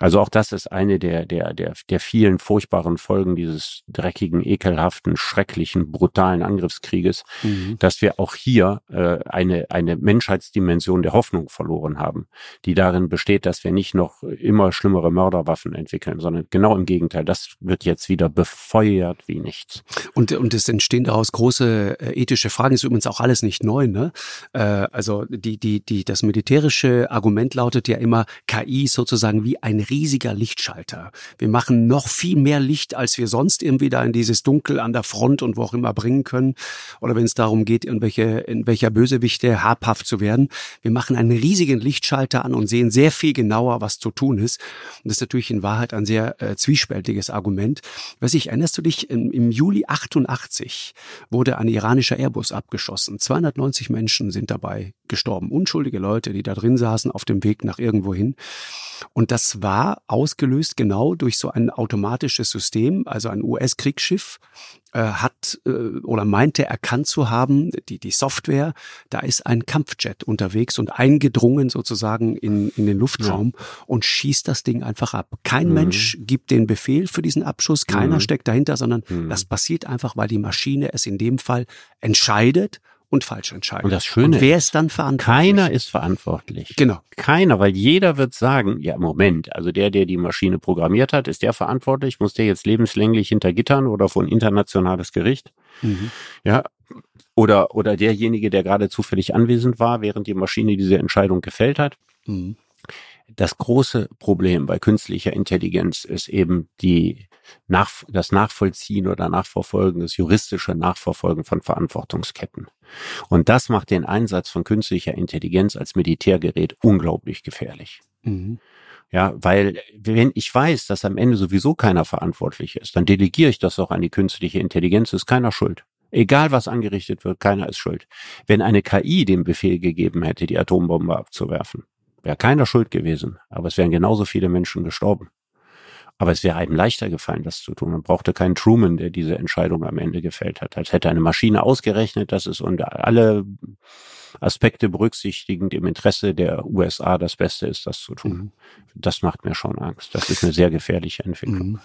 Also auch das ist eine der, der, der, der vielen furchtbaren Folgen dieses dreckigen, ekelhaften, schrecklichen, brutalen Angriffskrieges, mhm. dass wir auch hier äh, eine, eine Menschheitsdimension der Hoffnung verloren haben, die darin besteht, dass wir nicht noch immer schlimmere Mörderwaffen entwickeln, sondern genau im Gegenteil, das wird jetzt wieder befeuert wie nichts. Und, und es entstehen daraus große äh, ethische Fragen, ist übrigens auch alles nicht neu, ne? Äh, also die, die, die, das militärische Argument lautet ja immer, KI ist sozusagen wie ein riesiger Lichtschalter. Wir machen noch viel mehr Licht, als wir sonst irgendwie da in dieses Dunkel an der Front und wo auch immer bringen können. Oder wenn es darum geht, in, welche, in welcher Bösewichte habhaft zu werden. Wir machen einen riesigen Lichtschalter an und sehen sehr viel genauer, was zu tun ist. Und das ist natürlich in Wahrheit ein sehr äh, zwiespältiges Argument. Weiß ich, erinnerst du dich, im, im Juli 88 wurde ein iranischer Airbus abgeschossen. 290 Menschen sind dabei gestorben. Unschuldige Leute, die da drin saßen auf dem Weg nach irgendwo hin. Und das war ausgelöst genau durch so ein automatisches System, also ein US-Kriegsschiff äh, hat äh, oder meinte erkannt zu haben, die, die Software, da ist ein Kampfjet unterwegs und eingedrungen sozusagen in, in den Luftraum ja. und schießt das Ding einfach ab. Kein mhm. Mensch gibt den Befehl für diesen Abschuss, keiner mhm. steckt dahinter, sondern mhm. das passiert einfach, weil die Maschine es in dem Fall entscheidet und falsch entscheiden. Und das Schöne und wer ist dann verantwortlich? Keiner ist verantwortlich. Genau. Keiner, weil jeder wird sagen, ja, Moment, also der, der die Maschine programmiert hat, ist der verantwortlich? Muss der jetzt lebenslänglich hinter Gittern oder vor ein internationales Gericht? Mhm. Ja. Oder, oder derjenige, der gerade zufällig anwesend war, während die Maschine diese Entscheidung gefällt hat? Mhm. Das große Problem bei künstlicher Intelligenz ist eben die nach, das Nachvollziehen oder Nachverfolgen, das juristische Nachverfolgen von Verantwortungsketten. Und das macht den Einsatz von künstlicher Intelligenz als Militärgerät unglaublich gefährlich. Mhm. Ja, weil wenn ich weiß, dass am Ende sowieso keiner verantwortlich ist, dann delegiere ich das auch an die künstliche Intelligenz, ist keiner schuld. Egal was angerichtet wird, keiner ist schuld. Wenn eine KI den Befehl gegeben hätte, die Atombombe abzuwerfen, wäre keiner schuld gewesen, aber es wären genauso viele Menschen gestorben. Aber es wäre einem leichter gefallen, das zu tun. Man brauchte keinen Truman, der diese Entscheidung am Ende gefällt hat. Als hätte eine Maschine ausgerechnet, dass es unter alle Aspekte berücksichtigend im Interesse der USA das Beste ist, das zu tun. Mhm. Das macht mir schon Angst. Das ist eine sehr gefährliche Entwicklung. Mhm.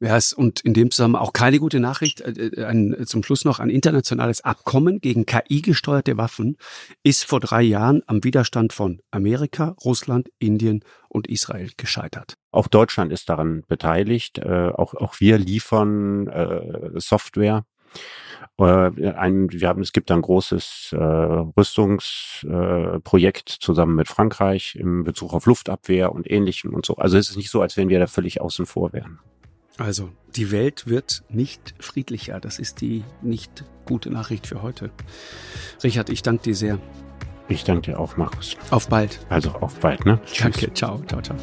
Ja, es, und in dem Zusammenhang auch keine gute Nachricht. Äh, äh, ein, zum Schluss noch ein internationales Abkommen gegen KI-gesteuerte Waffen ist vor drei Jahren am Widerstand von Amerika, Russland, Indien und Israel gescheitert. Auch Deutschland ist daran beteiligt. Äh, auch, auch wir liefern äh, Software. Äh, ein, wir haben, es gibt ein großes äh, Rüstungsprojekt äh, zusammen mit Frankreich im Bezug auf Luftabwehr und Ähnlichem und so. Also es ist nicht so, als wenn wir da völlig außen vor wären. Also, die Welt wird nicht friedlicher. Das ist die nicht gute Nachricht für heute. Richard, ich danke dir sehr. Ich danke dir auch, Markus. Auf bald. Also auf bald, ne? Danke, ciao, ciao, ciao.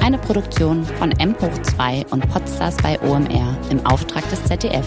Eine Produktion von M hoch 2 und Podstars bei OMR im Auftrag des ZDF.